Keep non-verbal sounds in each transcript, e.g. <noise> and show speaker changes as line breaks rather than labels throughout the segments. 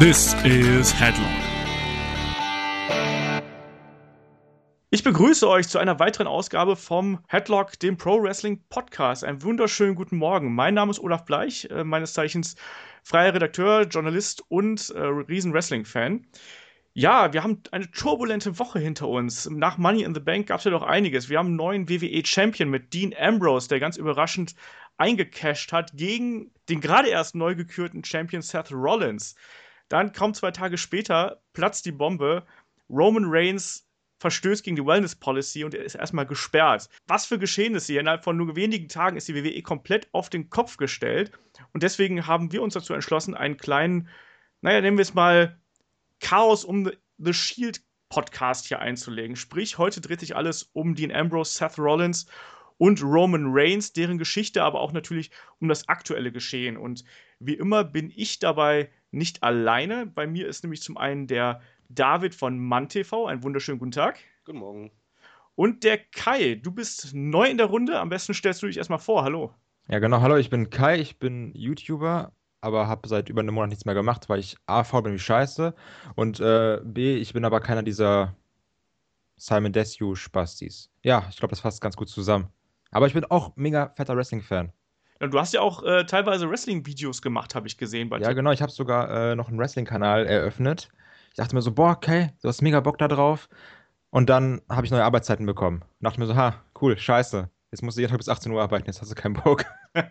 This is Headlock. Ich begrüße euch zu einer weiteren Ausgabe vom Headlock, dem Pro Wrestling Podcast. Einen wunderschönen guten Morgen. Mein Name ist Olaf Bleich, äh, meines Zeichens freier Redakteur, Journalist und äh, Riesen-Wrestling-Fan. Ja, wir haben eine turbulente Woche hinter uns. Nach Money in the Bank gab es ja doch einiges. Wir haben einen neuen WWE-Champion mit Dean Ambrose, der ganz überraschend eingecasht hat gegen den gerade erst neu gekürten Champion Seth Rollins. Dann, kaum zwei Tage später, platzt die Bombe. Roman Reigns verstößt gegen die Wellness Policy und er ist erstmal gesperrt. Was für Geschehnisse hier. Innerhalb von nur wenigen Tagen ist die WWE komplett auf den Kopf gestellt. Und deswegen haben wir uns dazu entschlossen, einen kleinen, naja, nennen wir es mal Chaos um The Shield Podcast hier einzulegen. Sprich, heute dreht sich alles um Dean Ambrose, Seth Rollins und Roman Reigns, deren Geschichte, aber auch natürlich um das aktuelle Geschehen. Und wie immer bin ich dabei nicht alleine. Bei mir ist nämlich zum einen der David von MannTV. Einen wunderschönen guten Tag.
Guten Morgen.
Und der Kai. Du bist neu in der Runde. Am besten stellst du dich erstmal vor. Hallo.
Ja, genau. Hallo, ich bin Kai. Ich bin YouTuber, aber habe seit über einem Monat nichts mehr gemacht, weil ich A, faul bin wie scheiße und äh, B, ich bin aber keiner dieser Simon Desue-Spastis. Ja, ich glaube, das fasst ganz gut zusammen. Aber ich bin auch mega fetter Wrestling-Fan.
Ja, du hast ja auch äh, teilweise Wrestling-Videos gemacht, habe ich gesehen
bei dir. Ja, genau. Ich habe sogar äh, noch einen Wrestling-Kanal eröffnet. Ich dachte mir so, boah, okay, du hast mega Bock da drauf. Und dann habe ich neue Arbeitszeiten bekommen. Und dachte mir so, ha, cool, scheiße. Jetzt musst du jeden Tag bis 18 Uhr arbeiten, jetzt hast du keinen Bock. <laughs>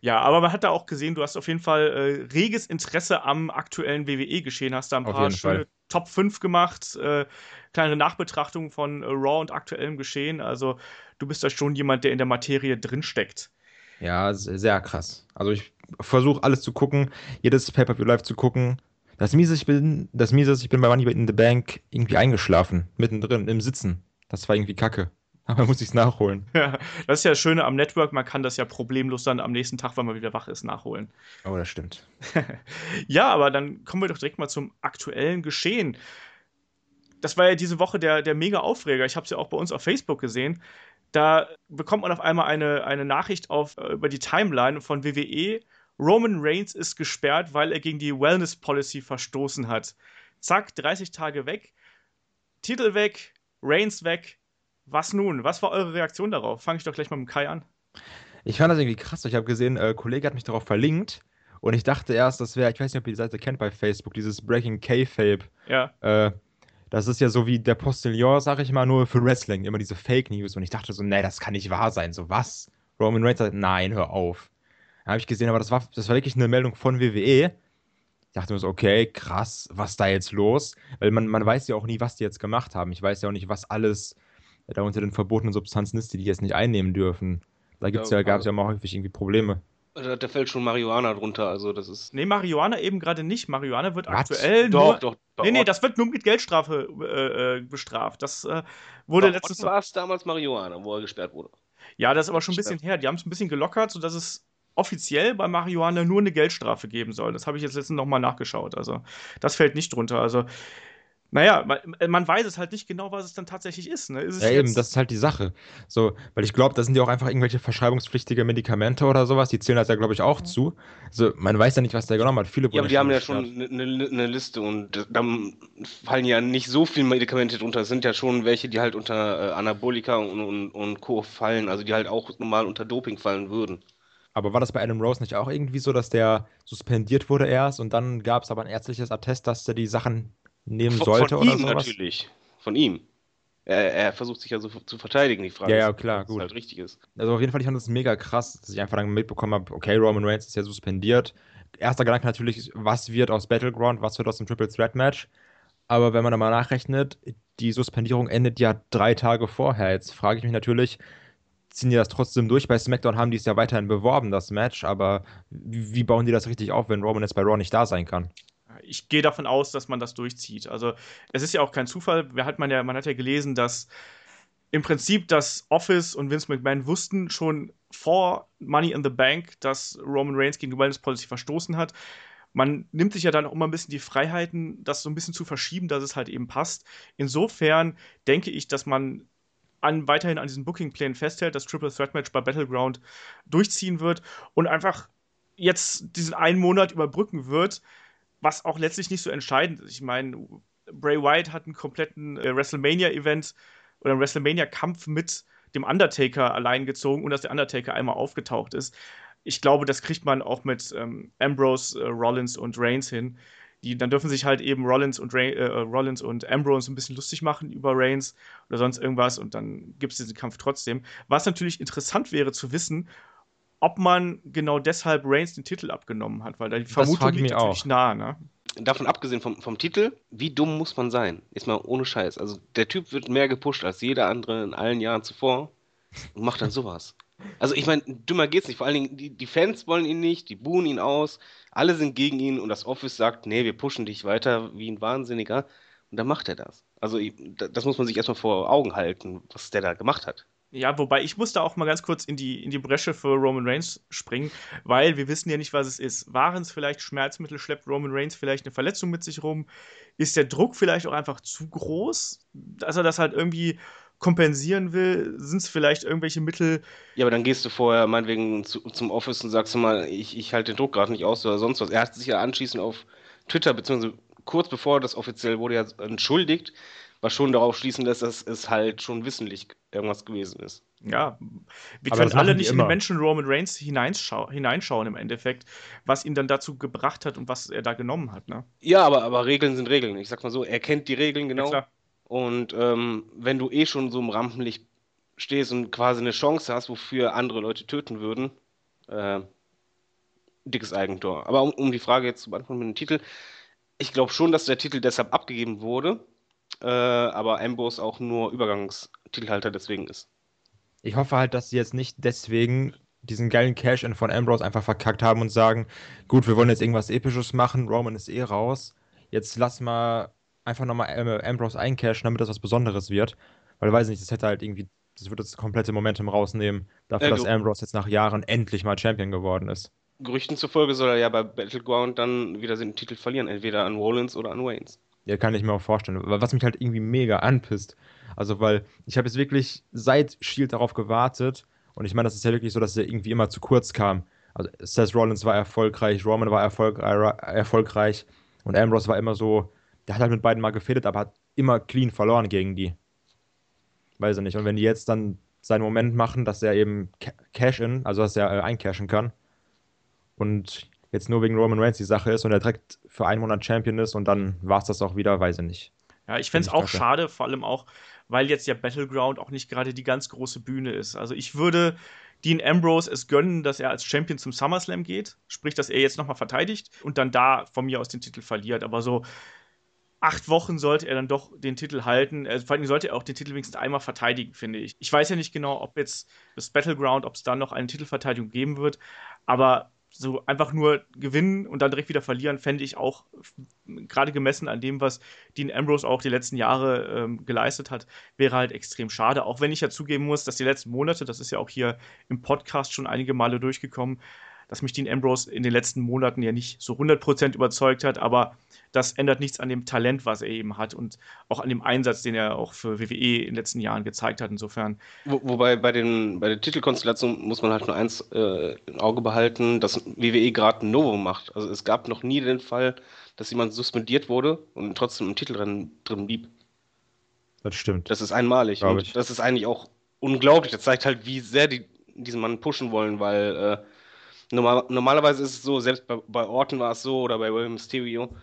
ja, aber man hat da auch gesehen, du hast auf jeden Fall äh, reges Interesse am aktuellen WWE-Geschehen, hast da ein paar schöne Fall. Top 5 gemacht, äh, kleine Nachbetrachtung von äh, Raw und aktuellem Geschehen. Also du bist da schon jemand, der in der Materie drinsteckt.
Ja, sehr krass. Also ich versuche alles zu gucken, jedes Pay-Per-View live zu gucken. Das Miese, ich bin, das Miese ist, ich bin bei Money in the Bank irgendwie eingeschlafen, mittendrin, im Sitzen. Das war irgendwie kacke. Aber muss ich es nachholen.
Ja, <laughs> das ist ja das Schöne am Network, man kann das ja problemlos dann am nächsten Tag, wenn man wieder wach ist, nachholen.
Oh, das stimmt. <laughs>
ja, aber dann kommen wir doch direkt mal zum aktuellen Geschehen. Das war ja diese Woche der, der mega Aufreger. Ich habe es ja auch bei uns auf Facebook gesehen. Da bekommt man auf einmal eine, eine Nachricht auf, äh, über die Timeline von WWE. Roman Reigns ist gesperrt, weil er gegen die Wellness Policy verstoßen hat. Zack, 30 Tage weg. Titel weg, Reigns weg. Was nun? Was war eure Reaktion darauf? Fange ich doch gleich mal mit Kai an.
Ich fand das irgendwie krass. Ich habe gesehen, äh, ein Kollege hat mich darauf verlinkt und ich dachte erst, das wäre, ich weiß nicht, ob ihr die Seite kennt bei Facebook, dieses Breaking K-Fape.
Ja.
Äh, das ist ja so wie der Postillon, sag ich mal, nur für Wrestling. Immer diese Fake News. Und ich dachte so, nee, das kann nicht wahr sein. So, was? Roman Reigns sagt, nein, hör auf. Dann habe ich gesehen, aber das war, das war wirklich eine Meldung von WWE. Ich dachte mir so, okay, krass, was ist da jetzt los? Weil man, man weiß ja auch nie, was die jetzt gemacht haben. Ich weiß ja auch nicht, was alles da unter den verbotenen Substanzen ist, die die jetzt nicht einnehmen dürfen. Da gibt's ja, ja gab es ja mal häufig irgendwie Probleme.
Also, da fällt schon Marihuana drunter, also das ist.
Nee, Marihuana eben gerade nicht. Marihuana wird What? aktuell. Doch, nur, doch, doch. Nee, nee, das wird nur mit Geldstrafe äh, äh bestraft. Das äh, wurde doch, letztes
war es damals Marihuana, wo er gesperrt wurde.
Ja, das ist aber schon ein bisschen her. Die haben es ein bisschen gelockert, sodass es offiziell bei Marihuana nur eine Geldstrafe geben soll. Das habe ich jetzt letztens nochmal nachgeschaut. Also, das fällt nicht drunter. Also, naja, man, man, weiß es halt nicht genau, was es dann tatsächlich ist. Ne? ist
ja, eben, das ist halt die Sache. So, weil ich glaube, da sind ja auch einfach irgendwelche verschreibungspflichtige Medikamente oder sowas, die zählen das ja, glaube ich, auch mhm. zu. Also, man weiß ja nicht, was der genommen hat. Viele
ja, aber die haben ja schon eine ne, ne Liste und da fallen ja nicht so viele Medikamente drunter. Es sind ja schon welche, die halt unter äh, Anabolika und, und, und Co. fallen, also die halt auch normal unter Doping fallen würden.
Aber war das bei Adam Rose nicht auch irgendwie so, dass der suspendiert wurde erst und dann gab es aber ein ärztliches Attest, dass der die Sachen nehmen sollte
von
oder
ihm sowas? natürlich. Von ihm. Er, er, versucht sich ja so zu verteidigen, die Frage
ja, ja, klar,
ist,
gut.
halt richtig ist.
Also auf jeden Fall, ich fand das mega krass, dass ich einfach dann mitbekommen habe, okay, Roman Reigns ist ja suspendiert. Erster Gedanke natürlich, was wird aus Battleground, was wird aus dem Triple Threat Match? Aber wenn man da mal nachrechnet, die Suspendierung endet ja drei Tage vorher. Jetzt frage ich mich natürlich, ziehen die das trotzdem durch? Bei SmackDown haben die es ja weiterhin beworben, das Match, aber wie, wie bauen die das richtig auf, wenn Roman jetzt bei Raw nicht da sein kann?
Ich gehe davon aus, dass man das durchzieht. Also es ist ja auch kein Zufall. Hat man, ja, man hat ja gelesen, dass im Prinzip das Office und Vince McMahon wussten schon vor Money in the Bank, dass Roman Reigns gegen die Wellness Policy verstoßen hat. Man nimmt sich ja dann auch immer ein bisschen die Freiheiten, das so ein bisschen zu verschieben, dass es halt eben passt. Insofern denke ich, dass man an, weiterhin an diesen Booking-Plänen festhält, das Triple Threat Match bei Battleground durchziehen wird und einfach jetzt diesen einen Monat überbrücken wird, was auch letztlich nicht so entscheidend ist. Ich meine, Bray Wyatt hat einen kompletten äh, WrestleMania-Event oder einen WrestleMania-Kampf mit dem Undertaker allein gezogen und dass der Undertaker einmal aufgetaucht ist. Ich glaube, das kriegt man auch mit ähm, Ambrose, äh, Rollins und Reigns hin. Die, dann dürfen sich halt eben Rollins und, Ray, äh, Rollins und Ambrose ein bisschen lustig machen über Reigns oder sonst irgendwas und dann gibt es diesen Kampf trotzdem. Was natürlich interessant wäre zu wissen, ob man genau deshalb Reigns den Titel abgenommen hat, weil da die Vermutung liegt natürlich auch. nah. Ne?
Davon abgesehen vom, vom Titel, wie dumm muss man sein? Ist mal ohne Scheiß. Also der Typ wird mehr gepusht als jeder andere in allen Jahren zuvor und macht dann sowas. Also ich meine, dümmer geht's nicht. Vor allen Dingen, die, die Fans wollen ihn nicht, die buhen ihn aus, alle sind gegen ihn und das Office sagt, nee, wir pushen dich weiter wie ein Wahnsinniger. Und dann macht er das. Also das muss man sich erstmal vor Augen halten, was der da gemacht hat.
Ja, wobei ich muss da auch mal ganz kurz in die, in die Bresche für Roman Reigns springen, weil wir wissen ja nicht, was es ist. Waren es vielleicht Schmerzmittel, schleppt Roman Reigns vielleicht eine Verletzung mit sich rum? Ist der Druck vielleicht auch einfach zu groß, dass er das halt irgendwie kompensieren will? Sind es vielleicht irgendwelche Mittel?
Ja, aber dann gehst du vorher meinetwegen zu, zum Office und sagst mal, ich, ich halte den Druck gerade nicht aus oder sonst was. Er hat sich ja anschließend auf Twitter, beziehungsweise kurz bevor das offiziell wurde, ja entschuldigt, was schon darauf schließen lässt, dass es halt schon wissentlich irgendwas gewesen ist.
Ja, wir aber können alle nicht in den Menschen Roman Reigns hineinschau hineinschauen im Endeffekt, was ihn dann dazu gebracht hat und was er da genommen hat. Ne?
Ja, aber, aber Regeln sind Regeln. Ich sag mal so, er kennt die Regeln genau. Ja, und ähm, wenn du eh schon so im Rampenlicht stehst und quasi eine Chance hast, wofür andere Leute töten würden, äh, dickes Eigentor. Aber um, um, die Frage jetzt zu beantworten mit dem Titel, ich glaube schon, dass der Titel deshalb abgegeben wurde, äh, aber Ambrose auch nur Übergangstitelhalter deswegen ist.
Ich hoffe halt, dass sie jetzt nicht deswegen diesen geilen Cash-In von Ambrose einfach verkackt haben und sagen, gut, wir wollen jetzt irgendwas Episches machen, Roman ist eh raus, jetzt lass mal einfach nochmal Ambrose eincashen, damit das was Besonderes wird. Weil, weiß ich nicht, das hätte halt irgendwie, das würde das komplette Momentum rausnehmen, dafür, äh, dass Ambrose jetzt nach Jahren endlich mal Champion geworden ist.
Gerüchten zufolge soll er ja bei Battleground dann wieder den Titel verlieren, entweder an Rollins oder an Waynes.
Ja, kann ich mir auch vorstellen. Was mich halt irgendwie mega anpisst. Also, weil ich habe jetzt wirklich seit Shield darauf gewartet und ich meine, das ist ja wirklich so, dass er irgendwie immer zu kurz kam. Also, Seth Rollins war erfolgreich, Roman war erfolg erfolgreich und Ambrose war immer so, der hat halt mit beiden mal gefädelt, aber hat immer clean verloren gegen die. Weiß ich nicht. Und wenn die jetzt dann seinen Moment machen, dass er eben Cash-In, also dass er äh, eincashen kann und jetzt nur wegen Roman Reigns die Sache ist und er direkt für einen Monat Champion ist und dann war es das auch wieder, weiß ich nicht.
Ja, ich fände es auch kacke. schade, vor allem auch, weil jetzt ja Battleground auch nicht gerade die ganz große Bühne ist. Also ich würde Dean Ambrose es gönnen, dass er als Champion zum SummerSlam geht, sprich, dass er jetzt nochmal verteidigt und dann da von mir aus den Titel verliert. Aber so acht Wochen sollte er dann doch den Titel halten. Also vor allem sollte er auch den Titel wenigstens einmal verteidigen, finde ich. Ich weiß ja nicht genau, ob jetzt das Battleground, ob es dann noch eine Titelverteidigung geben wird, aber so einfach nur gewinnen und dann direkt wieder verlieren, fände ich auch, gerade gemessen an dem, was Dean Ambrose auch die letzten Jahre ähm, geleistet hat, wäre halt extrem schade. Auch wenn ich ja zugeben muss, dass die letzten Monate, das ist ja auch hier im Podcast schon einige Male durchgekommen, dass mich Dean Ambrose in den letzten Monaten ja nicht so 100% überzeugt hat, aber das ändert nichts an dem Talent, was er eben hat und auch an dem Einsatz, den er auch für WWE in den letzten Jahren gezeigt hat. Insofern.
Wo, wobei bei, den, bei der Titelkonstellation muss man halt nur eins äh, im Auge behalten, dass WWE gerade ein Novo macht. Also es gab noch nie den Fall, dass jemand suspendiert wurde und trotzdem im Titelrennen drin blieb.
Das stimmt.
Das ist einmalig. Und das ist eigentlich auch unglaublich. Das zeigt halt, wie sehr die diesen Mann pushen wollen, weil äh, Normal, normalerweise ist es so, selbst bei, bei Orton war es so oder bei William Mysterio,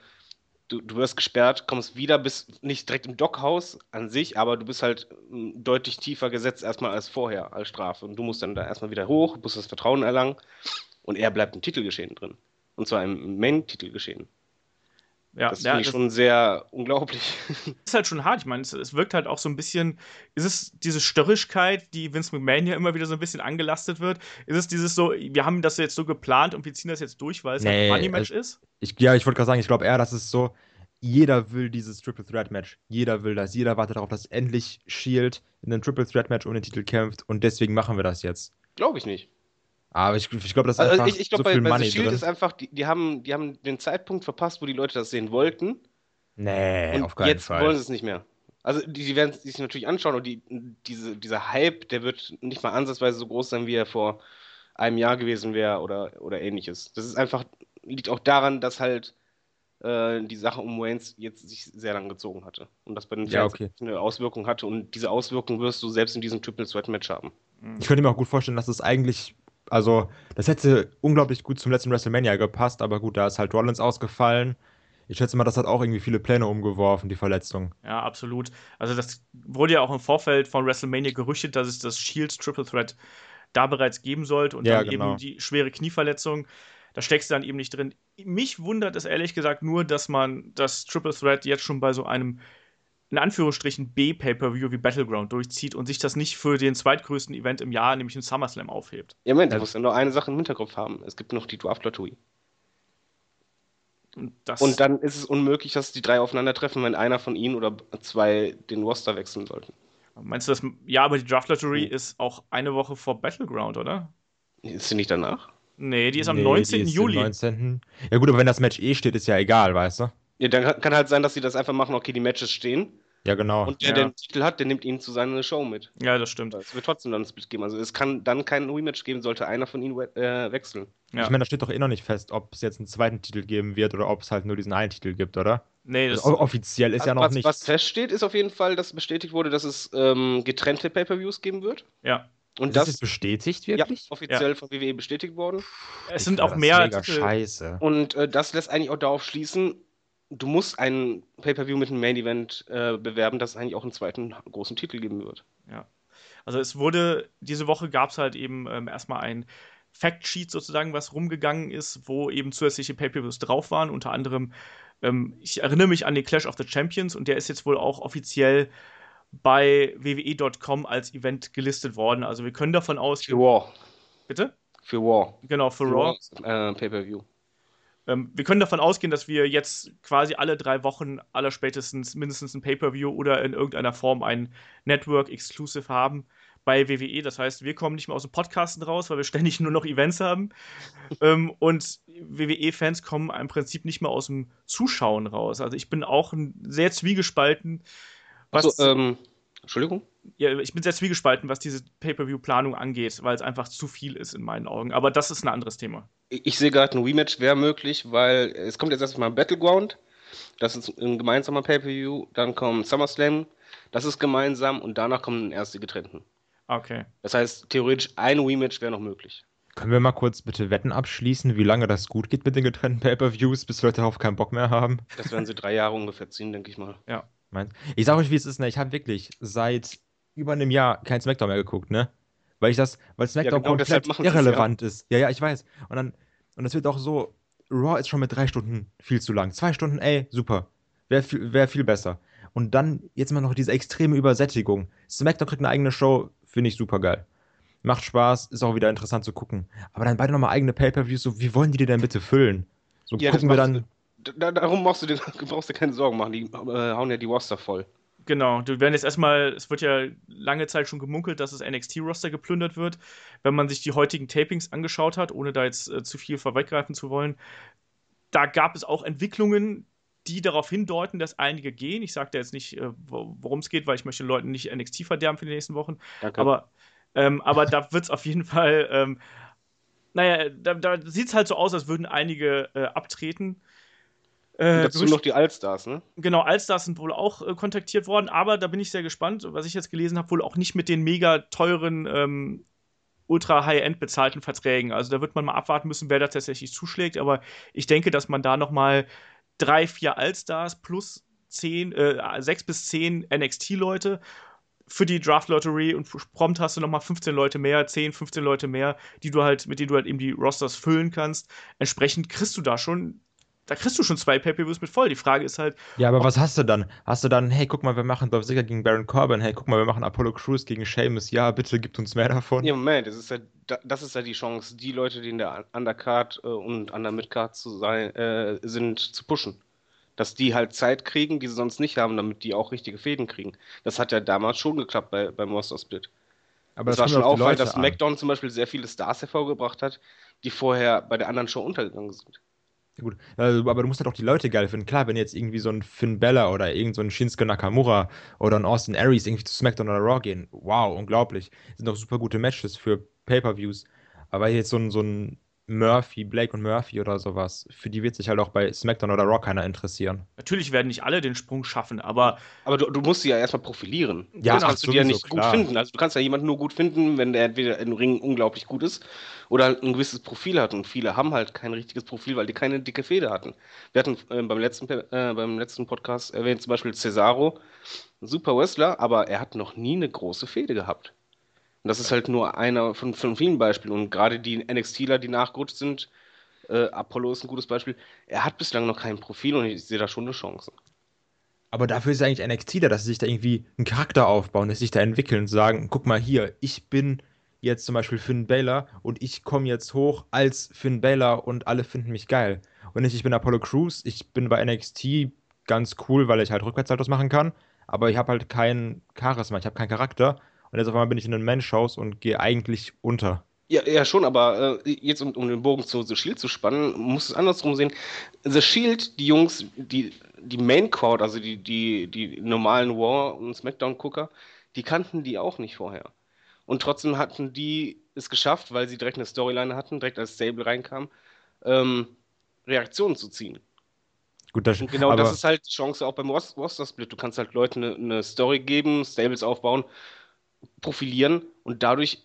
du, du wirst gesperrt, kommst wieder, bist nicht direkt im Dockhaus an sich, aber du bist halt hm, deutlich tiefer gesetzt erstmal als vorher, als Strafe. Und du musst dann da erstmal wieder hoch, musst das Vertrauen erlangen und er bleibt im Titelgeschehen drin. Und zwar im Main-Titelgeschehen. Ja, das ja, finde ich schon sehr unglaublich. <laughs>
Ist halt schon hart. Ich meine, es, es, wirkt halt auch so ein bisschen. Ist es diese Störrigkeit, die Vince McMahon ja immer wieder so ein bisschen angelastet wird? Ist es dieses so, wir haben das jetzt so geplant und wir ziehen das jetzt durch, weil es nee, ein Money-Match also, ist?
Ich, ja, ich wollte gerade sagen, ich glaube eher, dass es so, jeder will dieses Triple Threat Match. Jeder will das. Jeder wartet darauf, dass endlich Shield in einem Triple Threat Match um den Titel kämpft und deswegen machen wir das jetzt.
Glaube ich nicht.
Aber ich, ich glaube, das ist
also einfach ich, ich glaub, so bei, viel bei Money Shield drin. ist einfach, die, die, haben, die haben den Zeitpunkt verpasst, wo die Leute das sehen wollten.
Nee,
und auf keinen jetzt Fall. Jetzt wollen sie es nicht mehr. Also die, die werden es sich natürlich anschauen und die, diese, dieser Hype, der wird nicht mal ansatzweise so groß sein, wie er vor einem Jahr gewesen wäre oder, oder ähnliches. Das ist einfach, liegt auch daran, dass halt äh, die Sache um Waynes jetzt sich sehr lang gezogen hatte. Und das bei den
Ja,
Fans
okay.
eine Auswirkung hatte. Und diese Auswirkung wirst du selbst in diesem Triple Threat Match haben.
Ich könnte mir auch gut vorstellen, dass es eigentlich, also, das hätte unglaublich gut zum letzten WrestleMania gepasst, aber gut, da ist halt Rollins ausgefallen. Ich schätze mal, das hat auch irgendwie viele Pläne umgeworfen, die Verletzung.
Ja, absolut. Also das wurde ja auch im Vorfeld von WrestleMania gerüchtet, dass es das Shields Triple Threat da bereits geben sollte und
Ja,
dann
genau.
eben die schwere Knieverletzung. Da steckst du dann eben nicht drin. Mich wundert es ehrlich gesagt nur, dass man das Triple Threat jetzt schon bei so einem in Anführungsstrichen B-Pay-Per-View wie Battleground durchzieht und sich das nicht für den zweitgrößten Event im Jahr, nämlich den SummerSlam, aufhebt.
Ja, Moment, du musst ja nur eine Sache im Hinterkopf haben. Es gibt noch die Draft Lottery.
Und,
dann ist es unmöglich, dass die drei aufeinandertreffen, wenn einer von ihnen oder zwei den Roster wechseln sollten.
meinst du das? Ja, aber die Draft Lottery
Hm.
ist auch eine Woche vor Battleground, oder?
Ist sie nicht danach?
Nee, die ist am
Nee,
19.
die ist
Juli.
Am 19. Ja gut, aber wenn das Match eh steht, ist ja egal, weißt du?
Ja, dann kann- kann halt sein, dass sie das einfach machen, okay, die Matches stehen.
Ja, genau.
Und der,
Ja.
der den Titel hat, der nimmt ihn zu seiner Show mit.
Ja, das stimmt.
Es wird trotzdem dann ein Split geben. Also es kann dann kein Rematch geben, sollte einer von ihnen we äh, wechseln.
Ja.
Ich meine, da steht doch eh noch nicht fest, ob es jetzt einen zweiten Titel geben wird oder ob es halt nur diesen einen Titel gibt, oder?
Nee, das
Also, offiziell ist ja noch
was,
nichts.
was feststeht, ist auf jeden Fall, dass bestätigt wurde, dass es ähm, getrennte Pay-Per-Views geben wird.
ja.
Und
ist
das
jetzt bestätigt,
ja,
wirklich?
offiziell von WWE bestätigt worden.
Es
Ich
sind auch
das
mehr
Mega
Titel.
scheiße.
Und äh, das lässt eigentlich auch darauf schließen, du musst ein Pay-Per-View mit einem Main-Event äh, bewerben, dass es eigentlich auch einen zweiten großen Titel geben wird.
Also es wurde, diese Woche gab es halt eben ähm, erstmal ein Factsheet sozusagen, was rumgegangen ist, wo eben zusätzliche Pay-Per-Views drauf waren. Unter anderem, ähm, ich erinnere mich an den Clash of the Champions und der ist jetzt wohl auch offiziell bei WWE.com als Event gelistet worden. Also wir können davon
Für
ausgehen.
War.
Bitte?
Für War.
Genau, für Raw.
Äh, Pay-Per-View.
Ähm, wir können davon ausgehen, dass wir jetzt quasi alle drei Wochen aller spätestens mindestens ein Pay-Per-View oder in irgendeiner Form ein Network-Exclusive haben bei WWE. Das heißt, wir kommen nicht mehr aus dem Podcasten raus, weil wir <laughs> ständig nur noch Events haben. ähm, und WWE-Fans kommen im Prinzip nicht mehr aus dem Zuschauen raus. Also ich bin auch ein- sehr zwiegespalten. Was,
Achso, ähm, Entschuldigung?
ja, ich bin sehr zwiegespalten, was diese Pay-Per-View-Planung angeht, weil es einfach zu viel ist in meinen Augen. Aber das ist ein anderes Thema.
Ich, sehe gerade, ein Rematch wäre möglich, weil es kommt jetzt erstmal Battleground. Das ist ein gemeinsamer Pay-Per-View. Dann kommt SummerSlam. Das ist gemeinsam. Und danach kommen erst die getrennten.
Okay.
Das heißt, theoretisch ein Rematch wäre noch möglich.
Können wir mal kurz bitte Wetten abschließen, wie lange das gut geht mit den getrennten Pay-Per-Views, bis Leute darauf keinen Bock mehr haben?
Das werden sie drei Jahre ungefähr ziehen, denke ich mal.
Meinst- Ich sag euch, wie es ist, ne? Ich habe wirklich seit über einem Jahr kein Smackdown mehr geguckt, ne? Weil ich das, weil Smackdown
genau deshalb
komplett
machen sie's, ja.
irrelevant ist. Ja, ja, ich weiß. Und dann, und es wird auch so, Raw ist schon mit drei Stunden viel zu lang. Zwei Stunden, ey, super. Wäre viel, wär viel besser. Und dann jetzt mal noch diese extreme Übersättigung. Smackdown kriegt eine eigene Show, finde ich super geil. Macht Spaß, ist auch wieder interessant zu gucken. Aber dann beide nochmal eigene Pay-Per-Views, so, wie wollen die die denn bitte füllen? So
Ja, das
gucken wir dann.
Da, darum <laughs> brauchst du, dir, brauchst du keine Sorgen machen. Die äh, hauen ja die Roster voll.
Genau, du werden jetzt erstmal, es wird ja lange Zeit schon gemunkelt, dass das NXT-Roster geplündert wird. Wenn man sich die heutigen Tapings angeschaut hat, ohne da jetzt äh, zu viel vorweggreifen zu wollen, da gab es auch Entwicklungen, die darauf hindeuten, dass einige gehen. Ich sage da jetzt nicht, äh, wo- worum es geht, weil ich möchte Leuten nicht NXT verderben für die nächsten Wochen.
Danke.
Aber, ähm, aber da wird es auf jeden Fall, ähm, naja, da, da sieht es halt so aus, als würden einige äh, abtreten. Äh,
dazu noch die Allstars, ne?
Genau, Allstars sind wohl auch äh, kontaktiert worden, aber da bin ich sehr gespannt, was ich jetzt gelesen habe, wohl auch nicht mit den mega teuren, ähm, ultra High-End bezahlten Verträgen. Also da wird man mal abwarten müssen, wer da tatsächlich zuschlägt, aber ich denke, dass man da nochmal drei, vier Allstars plus zehn, äh, sechs bis zehn NXT-Leute für die Draft Lottery und prompt hast du nochmal 15 Leute mehr, 10, 15 Leute mehr, die du halt, mit denen du halt eben die Rosters füllen kannst. Entsprechend kriegst du da schon, da kriegst du schon zwei Pay-Per-Views mit voll. Die Frage ist halt,
Ja, aber was hast du dann? Hast du dann, hey, guck mal, wir machen Dolph Ziggler gegen Baron Corbin, hey, guck mal, wir machen Apollo Crews gegen Sheamus, ja, bitte gibt uns mehr davon.
Ja, Moment, das ist ja, da- das ist ja die Chance, die Leute, die in der Undercard äh, und an der Midcard zu sein, äh, sind, zu pushen. Dass die halt Zeit kriegen, die sie sonst nicht haben, damit die auch richtige Fäden kriegen. Das hat ja damals schon geklappt bei, beim Monster Split.
aber
es war
kommt
schon auffallend,
Leute
dass
an.
SmackDown zum Beispiel sehr viele Stars hervorgebracht hat, die vorher bei der anderen Show untergegangen sind.
Gut, also, aber du musst halt auch die Leute geil finden. Klar, wenn jetzt irgendwie so ein Finn Bella oder irgend so ein Shinsuke Nakamura oder ein Austin Aries irgendwie zu SmackDown oder Raw gehen, wow, unglaublich. Sind doch super gute Matches für Pay-Per-Views. Aber jetzt so ein, so ein Murphy, Blake und Murphy oder sowas, für die wird sich halt auch bei SmackDown oder Raw keiner interessieren.
Natürlich werden nicht alle den Sprung schaffen, aber.
Aber du, du musst sie ja erstmal profilieren.
Ja,
das kannst du dir ja nicht
klar.
gut finden. Also du kannst ja jemanden nur gut finden, wenn der entweder im Ring unglaublich gut ist oder ein gewisses Profil hat. Und viele haben halt kein richtiges Profil, weil die keine dicke Feder hatten. Wir hatten äh, beim, letzten, äh, beim letzten Podcast erwähnt zum Beispiel Cesaro, ein super Wrestler, aber er hat noch nie eine große Fehde gehabt. Und das ist halt nur einer von, von vielen Beispielen. Und gerade die NXTler, die nachgerutscht sind, äh, Apollo ist ein gutes Beispiel, er hat bislang noch kein Profil und ich sehe da schon eine Chance.
Aber dafür ist eigentlich NXT da, dass sie sich da irgendwie einen Charakter aufbauen, dass sie sich da entwickeln und sagen, guck mal hier, ich bin jetzt zum Beispiel Finn Balor und ich komme jetzt hoch als Finn Balor und alle finden mich geil. Und nicht, ich bin Apollo Crews, ich bin bei NXT ganz cool, weil ich halt Rückwärtssaltos machen kann, aber ich habe halt kein Charisma, ich habe keinen Charakter und jetzt auf einmal bin ich in den Men's-Shows und gehe eigentlich unter.
Ja, ja, schon, aber äh, jetzt, um, um den Bogen zu The Shield zu spannen, muss es andersrum sehen. The Shield, die Jungs, die, die Main Crowd, also die, die, die normalen War- und Smackdown-Gucker, die kannten die auch nicht vorher. Und trotzdem hatten die es geschafft, weil sie direkt eine Storyline hatten, direkt als Stable reinkam, ähm, Reaktionen zu ziehen.
Gut, das,
Und genau das ist halt die Chance auch beim Ros- Roster-Split. Du kannst halt Leuten eine, eine Story geben, Stables aufbauen, profilieren und dadurch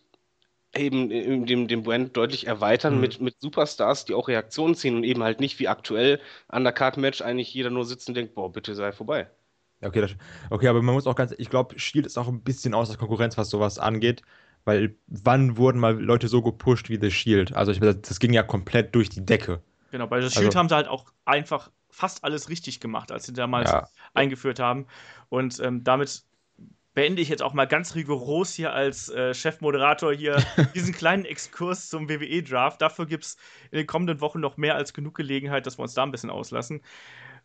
eben dem, dem Brand deutlich erweitern
Mhm.
mit, mit Superstars, die auch Reaktionen ziehen und eben halt nicht wie aktuell Undercard-Match eigentlich jeder nur sitzt und denkt, boah, bitte sei vorbei.
Okay, das, okay, aber man muss auch ganz, ich glaube, Shield ist auch ein bisschen außer Konkurrenz, was sowas angeht, weil wann wurden mal Leute so gepusht wie The Shield? Also ich, das, das ging ja komplett durch die Decke.
Genau, bei The Shield
Also-
haben sie halt auch einfach fast alles richtig gemacht, als sie damals
Ja.
eingeführt haben. Und ähm, damit beende ich jetzt auch mal ganz rigoros hier als äh, Chefmoderator hier <laughs> diesen kleinen Exkurs zum WWE-Draft. Dafür gibt es in den kommenden Wochen noch mehr als genug Gelegenheit, dass wir uns da ein bisschen auslassen.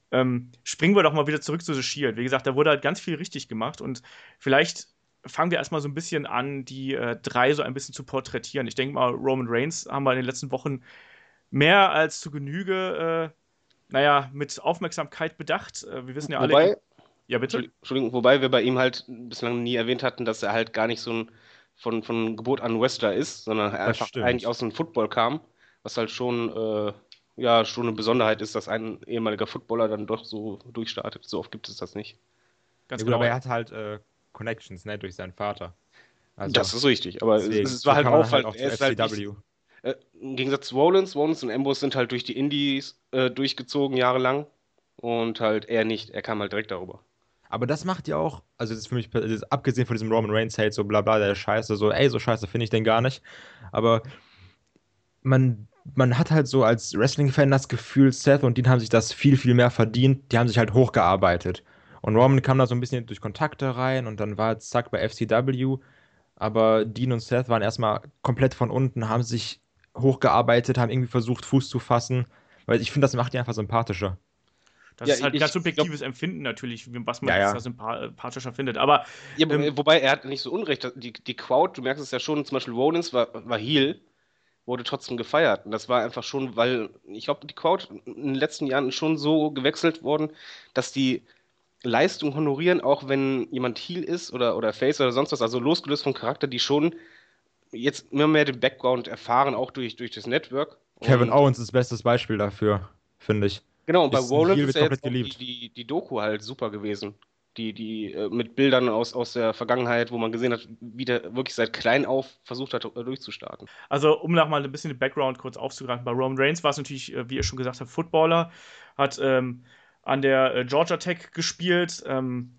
Ähm, springen wir doch mal wieder zurück zu The Shield. Wie gesagt, da wurde halt ganz viel richtig gemacht und vielleicht fangen wir erstmal so ein bisschen an, die äh, drei so ein bisschen zu porträtieren. Ich denke mal, Roman Reigns haben wir in den letzten Wochen mehr als zu Genüge, äh, naja, mit Aufmerksamkeit bedacht. Äh, wir wissen ja alle. Ja, bitte.
Entschuldigung, wobei wir bei ihm halt bislang nie erwähnt hatten, dass er halt gar nicht so ein von, von Geburt an Wrestler ist, sondern er einfach
stimmt.
eigentlich aus dem Football kam, was halt schon, äh, ja, schon eine Besonderheit ist, dass ein ehemaliger Footballer dann doch so durchstartet. So oft gibt es das nicht.
Ganz
Ja, gut,
genau.
aber er hat halt äh, Connections, ne, durch seinen Vater. Also,
das ist richtig, aber es,
deswegen,
es war halt auch, halt,
auch
er ist halt nicht,
FCW.
äh, im Gegensatz zu Rollins, Rollins und Ambrose sind halt durch die Indies äh, durchgezogen jahrelang und halt er nicht, er kam halt direkt darüber.
Aber das macht ja auch, also das ist für mich, ist, abgesehen von diesem Roman Reigns Hate, so bla bla, der scheiße, so, ey, so scheiße finde ich den gar nicht. Aber man, man hat halt so als Wrestling-Fan das Gefühl, Seth und Dean haben sich das viel, viel mehr verdient. Die haben sich halt hochgearbeitet. Und Roman kam da so ein bisschen durch Kontakte rein und dann war es zack bei FCW. Aber Dean und Seth waren erstmal komplett von unten, haben sich hochgearbeitet, haben irgendwie versucht, Fuß zu fassen. Weil ich finde, das macht die einfach sympathischer.
Das
Ja,
ist halt ganz
ich glaub-
subjektives Empfinden natürlich, wie- was man
Ja, ja.
jetzt da sympa- sympathischer findet. Aber
Ja,
Ähm,
wo- wobei er hat nicht so unrecht. Die, die Crowd, du merkst es ja schon, zum Beispiel Rollins war, war Heel, wurde trotzdem gefeiert. Und das war einfach schon, weil ich glaube, die Crowd in den letzten Jahren ist schon so gewechselt worden, dass die Leistung honorieren, auch wenn jemand Heel ist oder, oder Face oder sonst was, also losgelöst vom Charakter, die schon jetzt immer mehr den Background erfahren, auch durch, durch das Network.
Kevin Owens ist das bestes Beispiel dafür, finde ich.
Genau, und bei
Heel,
ist ja jetzt die,
geliebt.
die, die Doku halt super gewesen. Die, die äh, mit Bildern aus, aus der Vergangenheit, wo man gesehen hat, wie der wirklich seit klein auf versucht hat, äh, durchzustarten.
Also, um noch mal ein bisschen den Background kurz aufzugreifen, bei Roman Reigns war es natürlich, äh, wie ihr schon gesagt habt, Footballer, hat ähm, an der äh, Georgia Tech gespielt, ähm,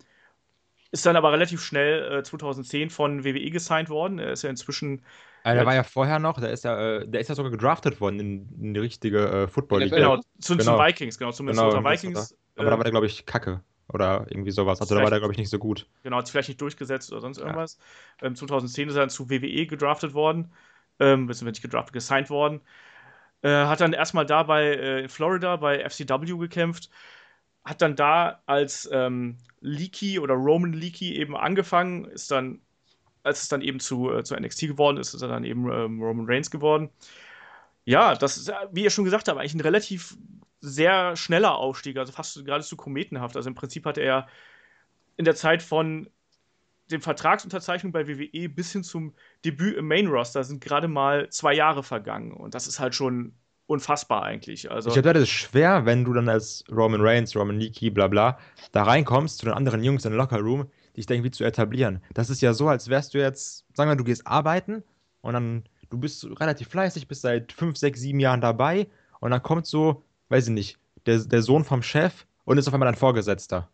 ist dann aber relativ schnell äh, 2010 von WWE gesigned worden. Er ist ja inzwischen,
Äh,
Ja.
der war ja vorher noch, der ist ja, äh, der ist ja sogar gedraftet worden in, in die richtige äh, Football-Liga.
NFL.
genau, zu,
Genau.
zu Vikings, genau, zu
Genau,
Minnesota
Minnesota.
Vikings.
Aber
äh,
da war der, glaube ich, kacke. Oder irgendwie sowas. Also da war der, glaube ich, nicht so gut.
Genau, hat sich vielleicht nicht durchgesetzt oder sonst irgendwas. Ähm, 2010 ist er dann zu WWE gedraftet worden, ähm, beziehungsweise nicht gedraftet, gesigned worden. Äh, hat dann erstmal da bei, äh, in Florida bei FCW gekämpft. Hat dann da als ähm, Leaky oder Roman Leaky eben angefangen, ist dann, als es dann eben zu, äh, zu NXT geworden ist, ist er dann eben ähm, Roman Reigns geworden. Ja, das ist, ja, wie ihr schon gesagt habt, eigentlich ein relativ sehr schneller Aufstieg, also fast geradezu kometenhaft. Also im Prinzip hat er in der Zeit von den Vertragsunterzeichnung bei WWE bis hin zum Debüt im Main Roster sind gerade mal zwei Jahre vergangen. Und das ist halt schon unfassbar eigentlich. Also,
ich glaube, das ist schwer, wenn du dann als Roman Reigns, Roman Leakey, bla bla, da reinkommst zu den anderen Jungs in den Locker Room, dich da irgendwie zu etablieren. Das ist ja so, als wärst du jetzt, sagen wir, du gehst arbeiten und dann, du bist relativ fleißig, bist seit fünf, sechs, sieben Jahren dabei und dann kommt so, weiß ich nicht, der, der Sohn vom Chef und ist auf einmal dein Vorgesetzter.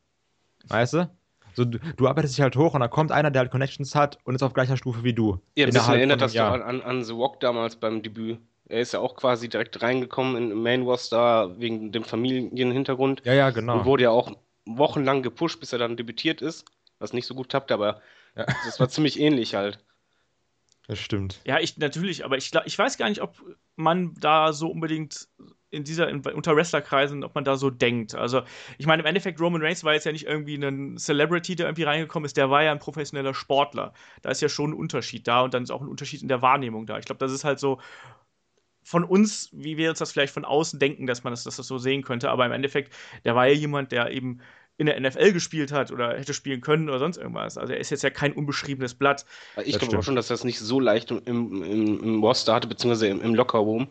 Weißt du? So, du, du, arbeitest dich halt hoch und dann kommt einer, der halt Connections hat und ist auf gleicher Stufe wie du.
Ja, ein bisschen erinnert das an, an, an The Walk damals beim Debüt. Er ist ja auch quasi direkt reingekommen in Main Roster wegen dem Familienhintergrund.
Ja, ja, genau.
Und wurde ja auch wochenlang gepusht, bis er dann debütiert ist. Was nicht so gut klappt, aber ja. das war ziemlich ähnlich halt.
Das stimmt.
Ja, ich natürlich, aber ich, ich weiß gar nicht, ob man da so unbedingt in dieser, in, unter Wrestlerkreisen, ob man da so denkt. Also, ich meine, im Endeffekt, Roman Reigns war jetzt ja nicht irgendwie ein Celebrity, der irgendwie reingekommen ist, der war ja ein professioneller Sportler. Da ist ja schon ein Unterschied da und dann ist auch ein Unterschied in der Wahrnehmung da. Ich glaube, das ist halt so von uns, wie wir uns das vielleicht von außen denken, dass man das, dass das so sehen könnte, aber im Endeffekt, der war ja jemand, der eben in der NFL gespielt hat oder hätte spielen können oder sonst irgendwas. Also er ist jetzt ja kein unbeschriebenes Blatt.
Ich glaube auch schon, dass er es nicht so leicht im, im, im Roster hatte, beziehungsweise im, im Lockerroom,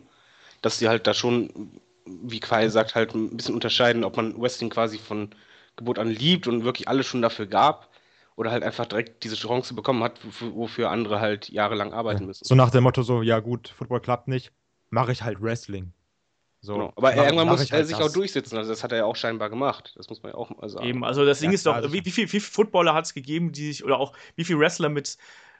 dass sie halt da schon, wie Quai sagt, halt ein bisschen unterscheiden, ob man Wrestling quasi von Geburt an liebt und wirklich alles schon dafür gab oder halt einfach direkt diese Chance bekommen hat, wofür andere halt jahrelang arbeiten müssen.
So nach dem Motto so, ja gut, Football klappt nicht, mache ich halt Wrestling.
So, genau. Aber mach, irgendwann muss er halt sich das. auch durchsetzen. Also das hat er ja auch scheinbar gemacht. Das muss man ja auch mal sagen.
Eben, also das Ding ja, ist doch, wie, wie viele viel Footballer hat es gegeben, die sich, oder auch wie viele Wrestler mit,